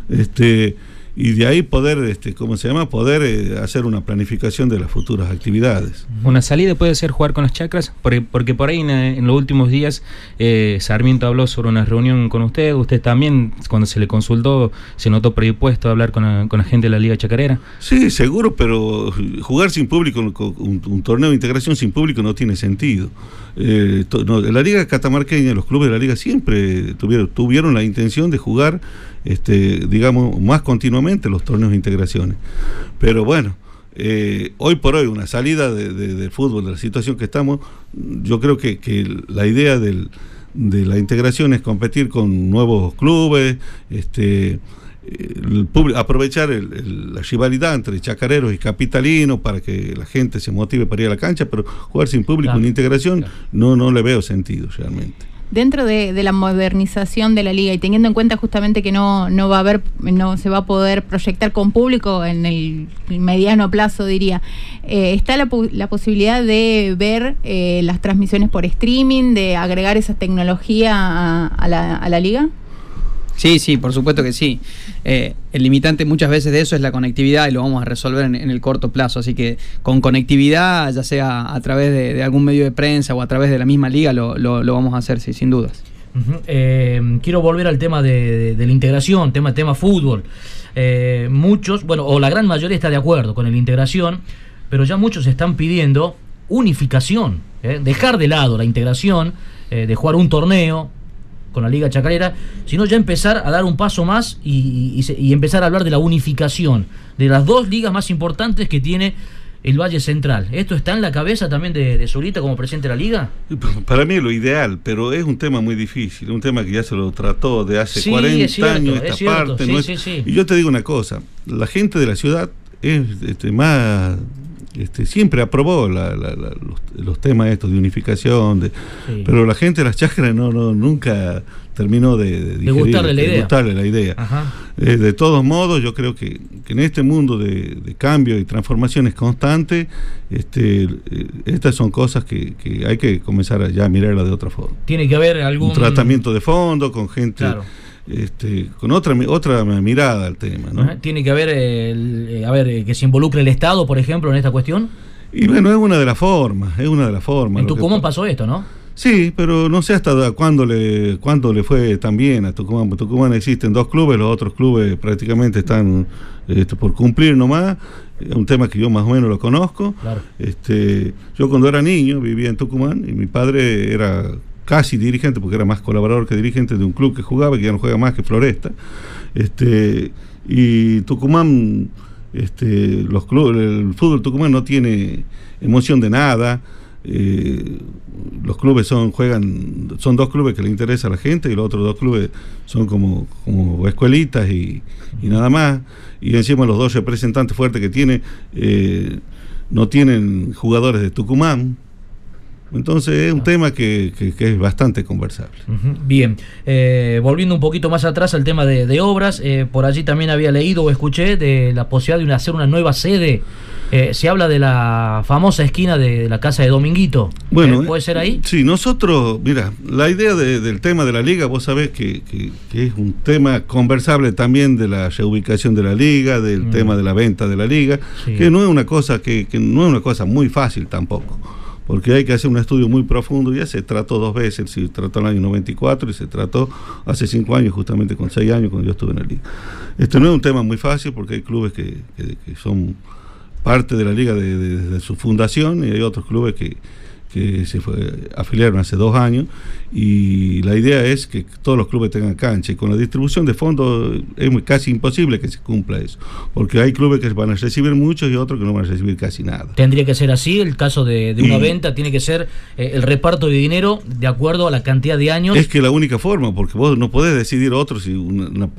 este y de ahí poder, este, ¿cómo se llama? Poder eh, hacer una planificación de las futuras actividades. Una salida puede ser jugar con las chacras, porque, porque por ahí en, los últimos días eh, Sarmiento habló sobre una reunión con usted, usted también cuando se le consultó se notó predispuesto a hablar con la, gente de la Liga Chacarera. Sí, seguro, pero jugar sin público, un, torneo de integración sin público no tiene sentido. Eh, la Liga Catamarqueña, los clubes de la Liga siempre tuvieron, tuvieron la intención de jugar este, digamos, más continuamente los torneos de integraciones. Pero bueno, eh, hoy por hoy, una salida del fútbol, de la situación que estamos, yo creo que, la idea de la integración es competir con nuevos clubes, este, aprovechar la rivalidad entre chacareros y capitalinos para que la gente se motive para ir a la cancha, pero jugar sin público en integración no, no le veo sentido realmente dentro de, la modernización de la liga y teniendo en cuenta justamente que no, no va a haber, no se va a poder proyectar con público en el mediano plazo, diría, eh, está la, la, posibilidad de ver eh, las transmisiones por streaming, de agregar esa tecnología a la liga? Sí, sí, por supuesto que sí. Eh, el limitante muchas veces de eso es la conectividad y lo vamos a resolver en, el corto plazo. Así que con conectividad, ya sea a través de, algún medio de prensa o a través de la misma liga, lo, vamos a hacer, sí, sin dudas. Eh, quiero volver al tema de, la integración, tema, tema fútbol. Eh, muchos, bueno, o la gran mayoría está de acuerdo con la integración, pero ya muchos están pidiendo unificación, dejar de lado la integración, de jugar un torneo, con la Liga Chacarera, sino ya empezar a dar un paso más y, empezar a hablar de la unificación de las dos ligas más importantes que tiene el Valle Central. ¿Esto está en la cabeza también de, de Solita como presidente de la liga? Para mí es lo ideal, pero es un tema muy difícil, un tema que ya se lo trató de hace 40 años esta parte. y yo te digo una cosa, la gente de la ciudad es este, más este, siempre aprobó los, temas estos de unificación, de, pero la gente de las chacras no, no, nunca terminó de, de, gustarle, la idea. Eh, de todos modos, yo creo que, en este mundo de, cambio y transformaciones constantes, este, eh, estas son cosas que, hay que comenzar a ya mirarla de otra forma. Tiene que haber algún... Un tratamiento de fondo con gente este, con otra otra mirada al tema. ¿no? ¿Tiene que haber, eh, a ver, eh, que se involucre el Estado, por ejemplo, en esta cuestión? Y bueno, es una de las formas, es una de las formas. En Tucumán pasó esto, ¿no? Sí, pero no sé hasta cuándo le, cuándo le fue tan bien a Tucumán. Tucumán existen dos clubes, los otros clubes prácticamente están este, por cumplir nomás. Es un tema que yo más o menos lo conozco. Este, yo cuando era niño vivía en Tucumán y mi padre era casi dirigente, porque era más colaborador que dirigente de un club que jugaba, que ya no juega más que Floresta. Este, y Tucumán, este, los clubes, el fútbol Tucumán no tiene emoción de nada. Eh, los clubes son juegan son dos clubes que le interesa a la gente y los otros dos clubes son como, como escuelitas y, nada más y encima los dos representantes fuertes que tiene eh, no tienen jugadores de Tucumán entonces es un ah. tema que, es bastante conversable. Bien, eh, volviendo un poquito más atrás al tema de, obras, eh, por allí también había leído o escuché de la posibilidad de hacer una nueva sede. Eh, se habla de la famosa esquina de, la casa de Dominguito. Bueno, ¿puede ser ahí? Sí, nosotros, mira, la idea del tema de la liga, vos sabés que, es un tema conversable también de la reubicación de la liga, del mm. tema de la venta de la liga, que no es una cosa que no es una cosa muy fácil tampoco porque hay que hacer un estudio muy profundo. Ya se trató dos veces, se trató en el año 94 y se trató hace cinco años, justamente con seis años, cuando yo estuve en la liga. Este no es un tema muy fácil porque hay clubes que, son parte de la liga desde su fundación y hay otros clubes que, que se fue, afiliaron hace dos años y la idea es que todos los clubes tengan cancha y con la distribución de fondos es casi imposible que se cumpla eso, porque hay clubes que van a recibir mucho y otros que no van a recibir casi nada. Tendría que ser así, el caso de, una venta tiene que ser eh, el reparto de dinero de acuerdo a la cantidad de años. Es que la única forma, porque vos no podés decidir otro si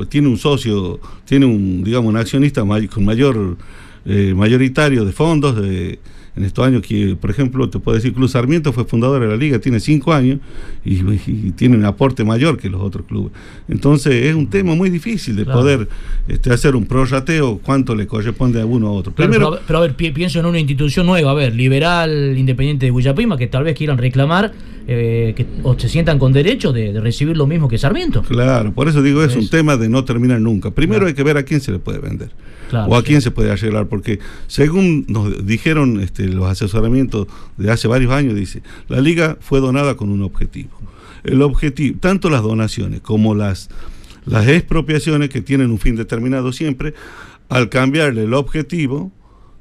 tiene un socio, tiene un, digamos, un accionista con mayor eh, mayoritario de fondos de en estos años que, por ejemplo, te puedo decir, Club Sarmiento fue fundador de la liga, tiene cinco años y, tiene un aporte mayor que los otros clubes. Entonces es un tema muy difícil de poder este, hacer un prorrateo cuánto le corresponde a uno a otro. pero, a ver, pienso en una institución nueva, a ver, liberal, independiente de Huillapima, que tal vez quieran reclamar eh, que, o se sientan con derecho de, recibir lo mismo que Sarmiento. Claro, por eso digo, es, un tema de no terminar nunca. Primero hay que ver a quién se le puede vender o a quién se puede arreglar, porque según nos dijeron este, los asesoramientos de hace varios años, dice, la liga fue donada con un objetivo. El objetivo, tanto las donaciones como las, las expropiaciones que tienen un fin determinado siempre, al cambiarle el objetivo,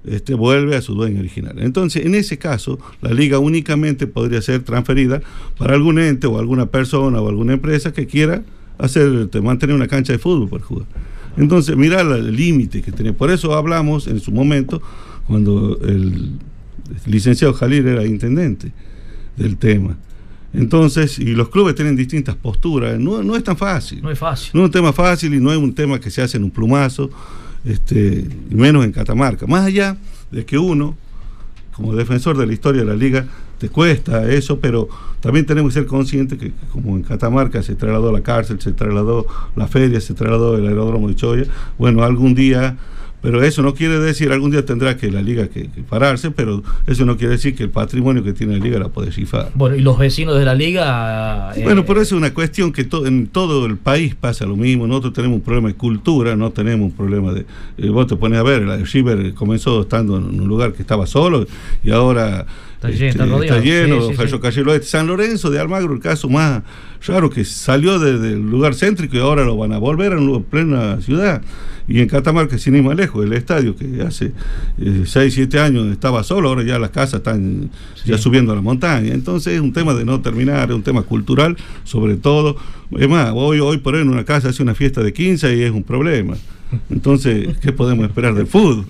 este, vuelve a su dueño original. Entonces, en ese caso, la liga únicamente podría ser transferida para algún ente o alguna persona o alguna empresa que quiera hacer, mantener una cancha de fútbol por jugar. Entonces, mira el límite que tiene. Por eso hablamos en su momento, cuando el licenciado Jalil era intendente del tema. Entonces, y los clubes tienen distintas posturas, no, no es tan fácil. No es fácil. No es un tema fácil y no es un tema que se hace en un plumazo, este, menos en Catamarca. Más allá de que uno, como defensor de la historia de la liga, te cuesta eso, pero también tenemos que ser conscientes que, como en Catamarca se trasladó la cárcel, se trasladó la feria, se trasladó el aeródromo de Choya, bueno, algún día pero eso no quiere decir, algún día tendrá que la liga que, pararse, pero eso no quiere decir que el patrimonio que tiene la liga la puede cifrar. Bueno, y los vecinos de la liga... Eh, bueno, por eso es una cuestión que en todo el país pasa lo mismo. Nosotros tenemos un problema de cultura, no tenemos un problema de... Eh, vos te pones a ver, el River comenzó estando en un lugar que estaba solo y ahora... Está lleno, está, lleno este, San Lorenzo de Almagro, el caso más raro que salió del lugar céntrico y ahora lo van a volver a una plena ciudad y en Catamarca, sin ir más lejos, el estadio que hace 6, eh, 7 años estaba solo, ahora ya las casas están ya subiendo a la montaña. Entonces es un tema de no terminar, es un tema cultural sobre todo. Es más, hoy, hoy por hoy en una casa hace una fiesta de 15 y es un problema. Entonces, ¿qué podemos esperar del fútbol?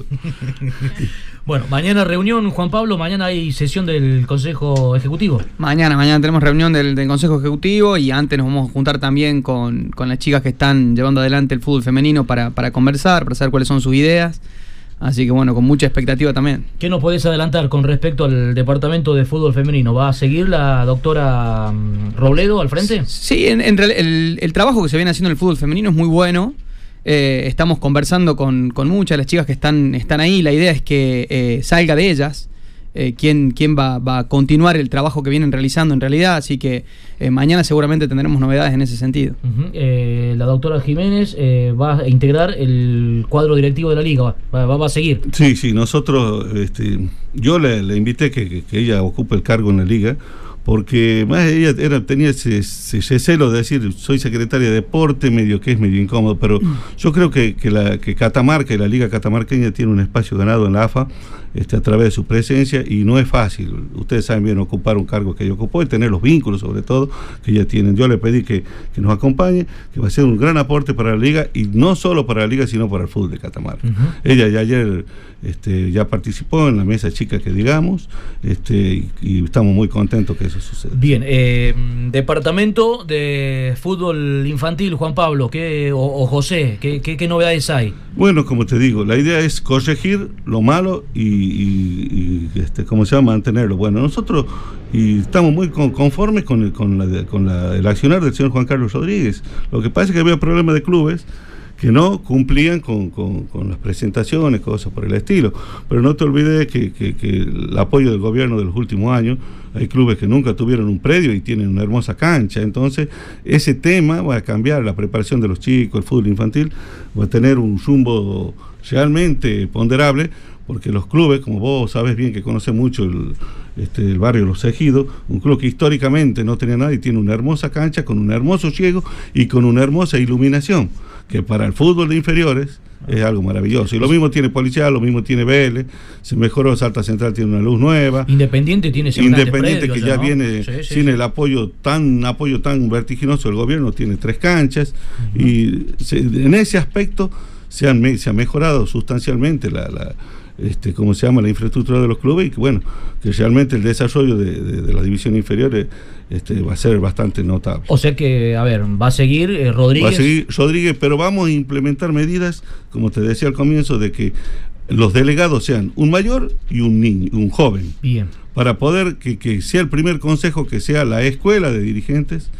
Bueno, mañana reunión, Juan Pablo, mañana hay sesión del Consejo Ejecutivo. Mañana, mañana tenemos reunión del, Consejo Ejecutivo y antes nos vamos a juntar también con, las chicas que están llevando adelante el fútbol femenino para, conversar, para saber cuáles son sus ideas. Así que bueno, con mucha expectativa también. ¿Qué nos podés adelantar con respecto al departamento de fútbol femenino? ¿Va a seguir la doctora mm, Robledo al frente? Sí, en, el, el, trabajo que se viene haciendo en el fútbol femenino es muy bueno. Eh, estamos conversando con, muchas de las chicas que están, están ahí. La idea es que eh, salga de ellas. Eh, quién, quién va, a continuar el trabajo que vienen realizando en realidad, así que mañana seguramente tendremos novedades en ese sentido. la doctora Jiménez va a integrar el cuadro directivo de la liga, va, va, a seguir. Sí, sí, nosotros, este, yo le, invité que, que, ella ocupe el cargo en la liga, porque más ella era, tenía ese, celo de decir, soy secretaria de deporte, medio que es medio incómodo, pero mm. yo creo que, que, la, que Catamarca y la Liga Catamarqueña tiene un espacio ganado en la AFA este, a través de su presencia y no es fácil. Ustedes saben bien ocupar un cargo que ella ocupó y tener los vínculos sobre todo que ella tienen. Yo le pedí que, nos acompañe, que va a ser un gran aporte para la liga y no solo para la liga, sino para el fútbol de Catamarca. Ella ya ayer este, ya participó en la mesa chica que digamos este, y, estamos muy contentos que eso suceda. Bien, eh, departamento de fútbol infantil, Juan Pablo, ¿qué, o, José, ¿qué, ¿qué, novedades hay? Bueno, como te digo, la idea es corregir lo malo y, este, ¿cómo se llama? Mantenerlo. Bueno, nosotros y estamos muy conformes con, el, con, la, con el accionar del señor Juan Carlos Rodríguez. Lo que pasa es que había problemas de clubes que no cumplían con, las presentaciones, cosas por el estilo. Pero no te olvides que, el apoyo del gobierno de los últimos años, hay clubes que nunca tuvieron un predio y tienen una hermosa cancha. Entonces, ese tema va a cambiar, la preparación de los chicos, el fútbol infantil, va a tener un rumbo realmente ponderable, porque los clubes, como vos sabes bien que conoce mucho el, este, el barrio Los Ejidos, un club que históricamente no tenía nada y tiene una hermosa cancha con un hermoso ciego y con una hermosa iluminación que para el fútbol de inferiores es algo maravilloso. Y lo mismo tiene Policial, lo mismo tiene Vélez, se mejoró Salta Central, tiene una luz nueva. Independiente tiene Independiente que ya viene sin el apoyo tan apoyo tan vertiginoso del gobierno, tiene tres canchas y en ese aspecto se, han, se ha mejorado sustancialmente la este, ¿cómo se llama?, la infraestructura de los clubes y que, bueno, que realmente el desarrollo de, la división inferior este, va a ser bastante notable. O sea que, a ver, va a seguir eh, Rodríguez. Va a seguir Rodríguez, pero vamos a implementar medidas, como te decía al comienzo, de que los delegados sean un mayor y un niño, un joven. Bien. Para poder que, que sea el primer consejo que sea la escuela de dirigentes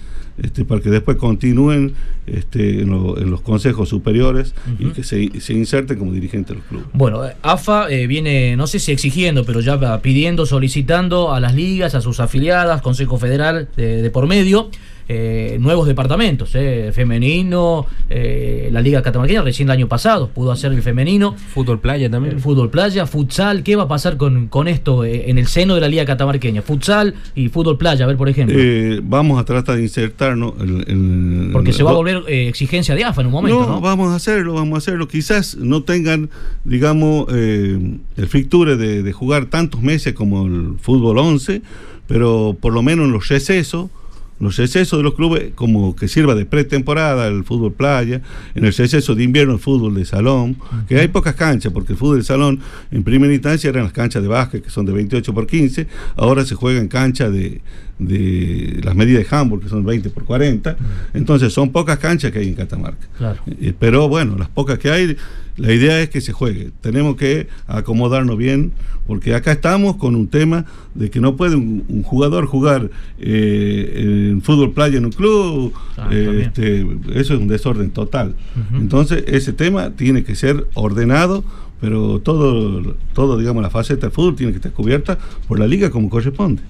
este, para que después continúen este, en, los consejos superiores y que se, inserten como dirigentes de los clubes. Bueno, eh, AFA eh, viene, no sé si exigiendo, pero ya pidiendo, solicitando a las ligas, a sus afiliadas, Consejo Federal de por medio, eh, nuevos departamentos, eh, femenino, eh, la Liga Catamarqueña recién el año pasado pudo hacer el femenino. Fútbol playa también. fútbol playa, futsal, ¿qué va a pasar con, con esto en el seno de la Liga Catamarqueña? Futsal y fútbol playa, a ver por ejemplo. vamos a tratar de insertarnos. Porque se va a volver exigencia de AFA en un momento. No, vamos a hacerlo, vamos a hacerlo. Quizás no tengan, digamos, el fricture de, de jugar tantos meses como el fútbol 11, pero por lo menos en los recesos los excesos de los clubes como que sirva de pretemporada el fútbol playa, en el exceso de invierno el fútbol de salón, que hay pocas canchas, porque el fútbol de salón en primera instancia eran las canchas de básquet que son de 28 por 15, ahora se juega en cancha de, de las medidas de Hamburg que son 20 por 40, entonces son pocas canchas que hay en Catamarca. Eh, pero bueno, las pocas que hay la idea es que se juegue. Tenemos que acomodarnos bien, porque acá estamos con un tema de que no puede un, jugador jugar eh, en fútbol playa en un club. Ah, este, eso es un desorden total. Entonces, ese tema tiene que ser ordenado pero todo, todo, digamos, la faceta del fútbol tiene que estar cubierta por la liga como corresponde.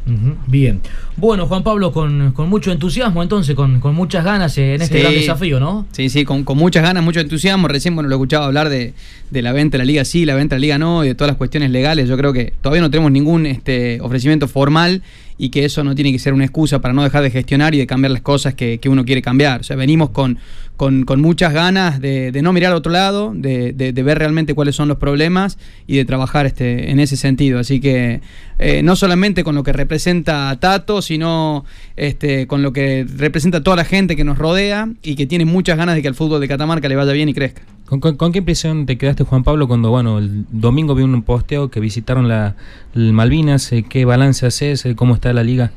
Bien. Bueno, Juan Pablo, con, mucho entusiasmo, entonces, con, muchas ganas en este gran desafío, ¿no? Sí, sí, con, muchas ganas, mucho entusiasmo. Recién, bueno, lo escuchaba hablar de, la venta de la liga sí, la venta de la liga no, y de todas las cuestiones legales. Yo creo que todavía no tenemos ningún este, ofrecimiento formal y que eso no tiene que ser una excusa para no dejar de gestionar y de cambiar las cosas que, que uno quiere cambiar. O sea, venimos con, con, muchas ganas de, no mirar a otro lado, de, ver realmente cuáles son los problemas y de trabajar este, en ese sentido. Así que eh, no solamente con lo que representa Tato, sino este, con lo que representa toda la gente que nos rodea y que tiene muchas ganas de que el fútbol de Catamarca le vaya bien y crezca. ¿Con, qué impresión te quedaste, Juan Pablo, cuando, bueno, el domingo vi un posteo que visitaron la, Malvinas? Eh, ¿Qué balance haces? Eh, ¿Cómo está la liga?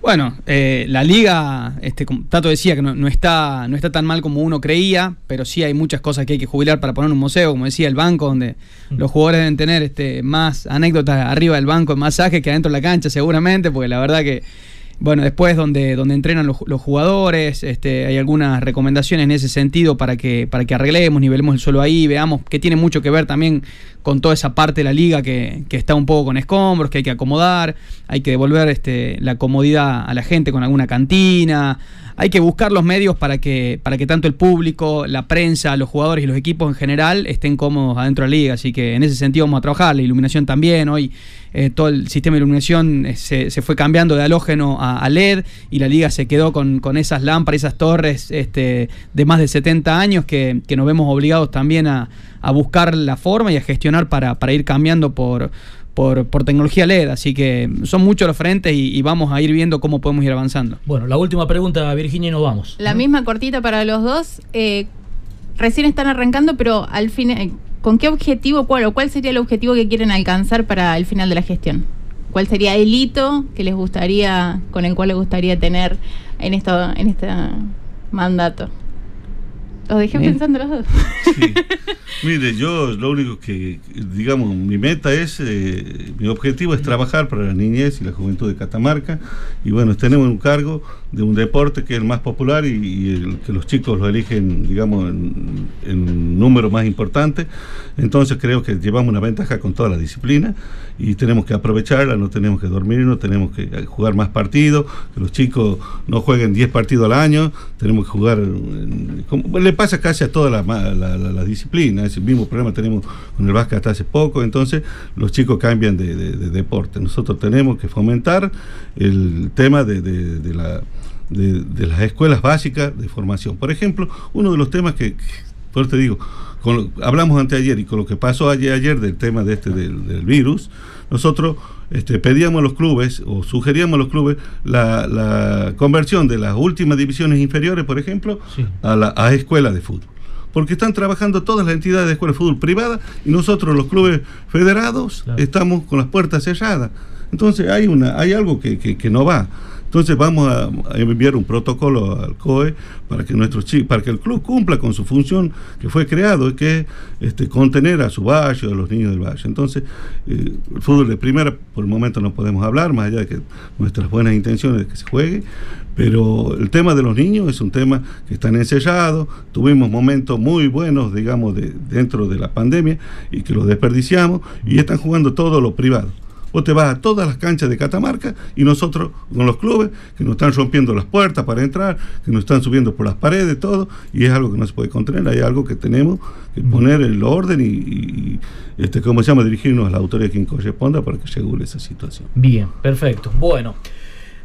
Bueno, eh, la liga, este, Tato decía que no, está, no está tan mal como uno creía, pero sí hay muchas cosas que hay que jubilar para poner un museo, como decía, el banco, donde mm. los jugadores deben tener este, más anécdotas arriba del banco, más masaje que adentro de la cancha seguramente, porque la verdad que bueno, después donde, donde entrenan los, jugadores, este, hay algunas recomendaciones en ese sentido para que, para que arreglemos, nivelemos el suelo ahí, veamos que tiene mucho que ver también con toda esa parte de la liga que, está un poco con escombros, que hay que acomodar, hay que devolver este, la comodidad a la gente con alguna cantina, hay que buscar los medios para que, para que tanto el público, la prensa, los jugadores y los equipos en general estén cómodos adentro de la liga. Así que en ese sentido vamos a trabajar, la iluminación también. Hoy eh, todo el sistema de iluminación eh, se, fue cambiando de halógeno a, LED y la liga se quedó con, esas lámparas, esas torres este, de más de 70 años que, nos vemos obligados también a, buscar la forma y a gestionar para, para ir cambiando por, por, tecnología LED, así que son muchos los frentes y, vamos a ir viendo cómo podemos ir avanzando. Bueno, la última pregunta, Virginia, y nos vamos. La misma cortita para los dos. Eh, recién están arrancando, pero al fin, ¿con qué objetivo, cuál o cuál sería el objetivo que quieren alcanzar para el final de la gestión? ¿Cuál sería el hito que les gustaría, con el cual les gustaría tener en esto, en este mandato? Los dejé pensando los dos. Mire, yo lo único que, digamos, mi meta es, eh, mi objetivo es trabajar para la niñez y la juventud de Catamarca. Y bueno, tenemos un cargo de un deporte que es el más popular y, el, que los chicos lo eligen, digamos, en, en número más importante. Entonces creo que llevamos una ventaja con toda la disciplina y tenemos que aprovecharla, no tenemos que dormir, no tenemos que jugar más partidos, que los chicos no jueguen 10 partidos al año, tenemos que jugar, como le pasa casi a toda la, la, disciplina, ese mismo problema tenemos con el básquet hasta hace poco, entonces los chicos cambian de, deporte. Nosotros tenemos que fomentar el tema de, la... De, las escuelas básicas de formación. Por ejemplo, uno de los temas que, por te digo, hablamos anteayer y con lo que pasó ayer, ayer del tema de este del, virus, nosotros este, pedíamos a los clubes o sugeríamos a los clubes la, conversión de las últimas divisiones inferiores, por ejemplo, a, la, a escuelas de fútbol. Porque están trabajando todas las entidades de escuela de fútbol privadas y nosotros, los clubes federados, estamos con las puertas cerradas. Entonces hay, una, hay algo que, que no va. Entonces vamos a, enviar un protocolo al COE para que nuestros para que el club cumpla con su función que fue creado, que es este, contener a su valle, a los niños del valle. Entonces, eh, el fútbol de primera por el momento no podemos hablar, más allá de que nuestras buenas intenciones de que se juegue, pero el tema de los niños es un tema que están enseñados, tuvimos momentos muy buenos, digamos, de, dentro de la pandemia y que los desperdiciamos y están jugando todo lo privado. Vos te vas a todas las canchas de Catamarca y nosotros con los clubes que nos están rompiendo las puertas para entrar, que nos están subiendo por las paredes, todo, y es algo que no se puede contener, hay algo que tenemos que poner en el orden y, este, ¿cómo se llama? Dirigirnos a la autoridad quien corresponda para que regule esa situación. Bien, perfecto. Bueno.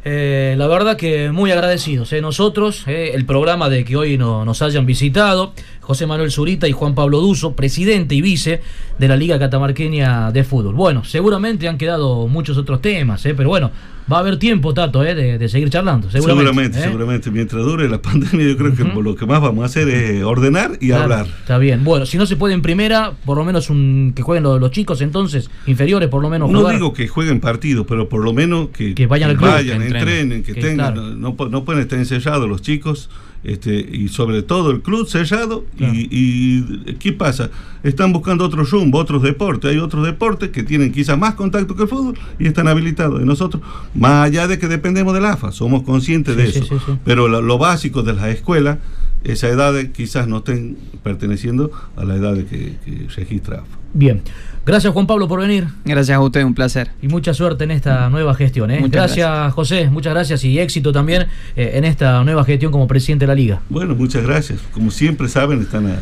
Eh, la verdad que muy agradecidos eh, nosotros, eh, el programa de que hoy nos hayan visitado, José Manuel Zurita y Juan Pablo Duso, presidente y vice de la Liga Catamarqueña de Fútbol. Bueno, seguramente han quedado muchos otros temas, pero bueno, va a haber tiempo, Tato, eh, de, seguir charlando. Seguramente, seguramente, Mientras dure la pandemia, yo creo que lo que más vamos a hacer es ordenar y hablar. Está bien. Bueno, si no se puede en primera, por lo menos un, que jueguen los, chicos entonces, inferiores, por lo menos. No digo que jueguen partidos, pero por lo menos que, vayan, al club, vayan entrenen, que, tengan. No, no, pueden estar enseñados los chicos este, y sobre todo el club sellado. Y, ¿qué pasa? Están buscando otro rumbo, otros deportes. Hay otros deportes que tienen quizás más contacto que el fútbol y están habilitados. Y nosotros, más allá de que dependemos del AFA, somos conscientes de eso. Pero lo, básico de las escuelas, esa edad quizás no estén perteneciendo a la edad de que, que registra AFA. Bien. Gracias Juan Pablo por venir. Gracias a usted, un placer. Y mucha suerte en esta nueva gestión. ¿eh? Gracias, José, muchas gracias y éxito también eh, en esta nueva gestión como presidente de la liga. Bueno, muchas gracias. Como siempre saben, están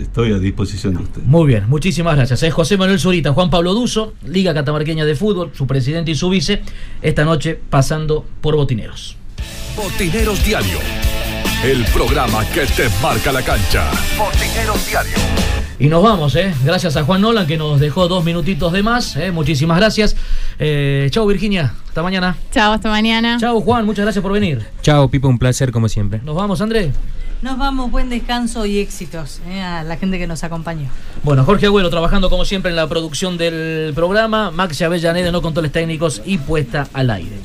estoy a disposición de ustedes. Muy bien, muchísimas gracias. Es José Manuel Zurita, Juan Pablo Duso, Liga Catamarqueña de Fútbol, su presidente y su vice, esta noche pasando por Botineros. Botineros Diario, el programa que te marca la cancha. Botineros Diario. Y nos vamos, ¿eh? Gracias a Juan Nolan que nos dejó dos minutitos de más. ¿eh? Muchísimas gracias. Eh, chau, Virginia. Hasta mañana. Chao, hasta mañana. Chau, Juan. Muchas gracias por venir. Chao, Pipo. Un placer como siempre. Nos vamos, André. Nos vamos, buen descanso y éxitos ¿eh? a la gente que nos acompañó. Bueno, Jorge Agüero trabajando como siempre en la producción del programa, Maxi Avellaneda no controles técnicos y puesta al aire.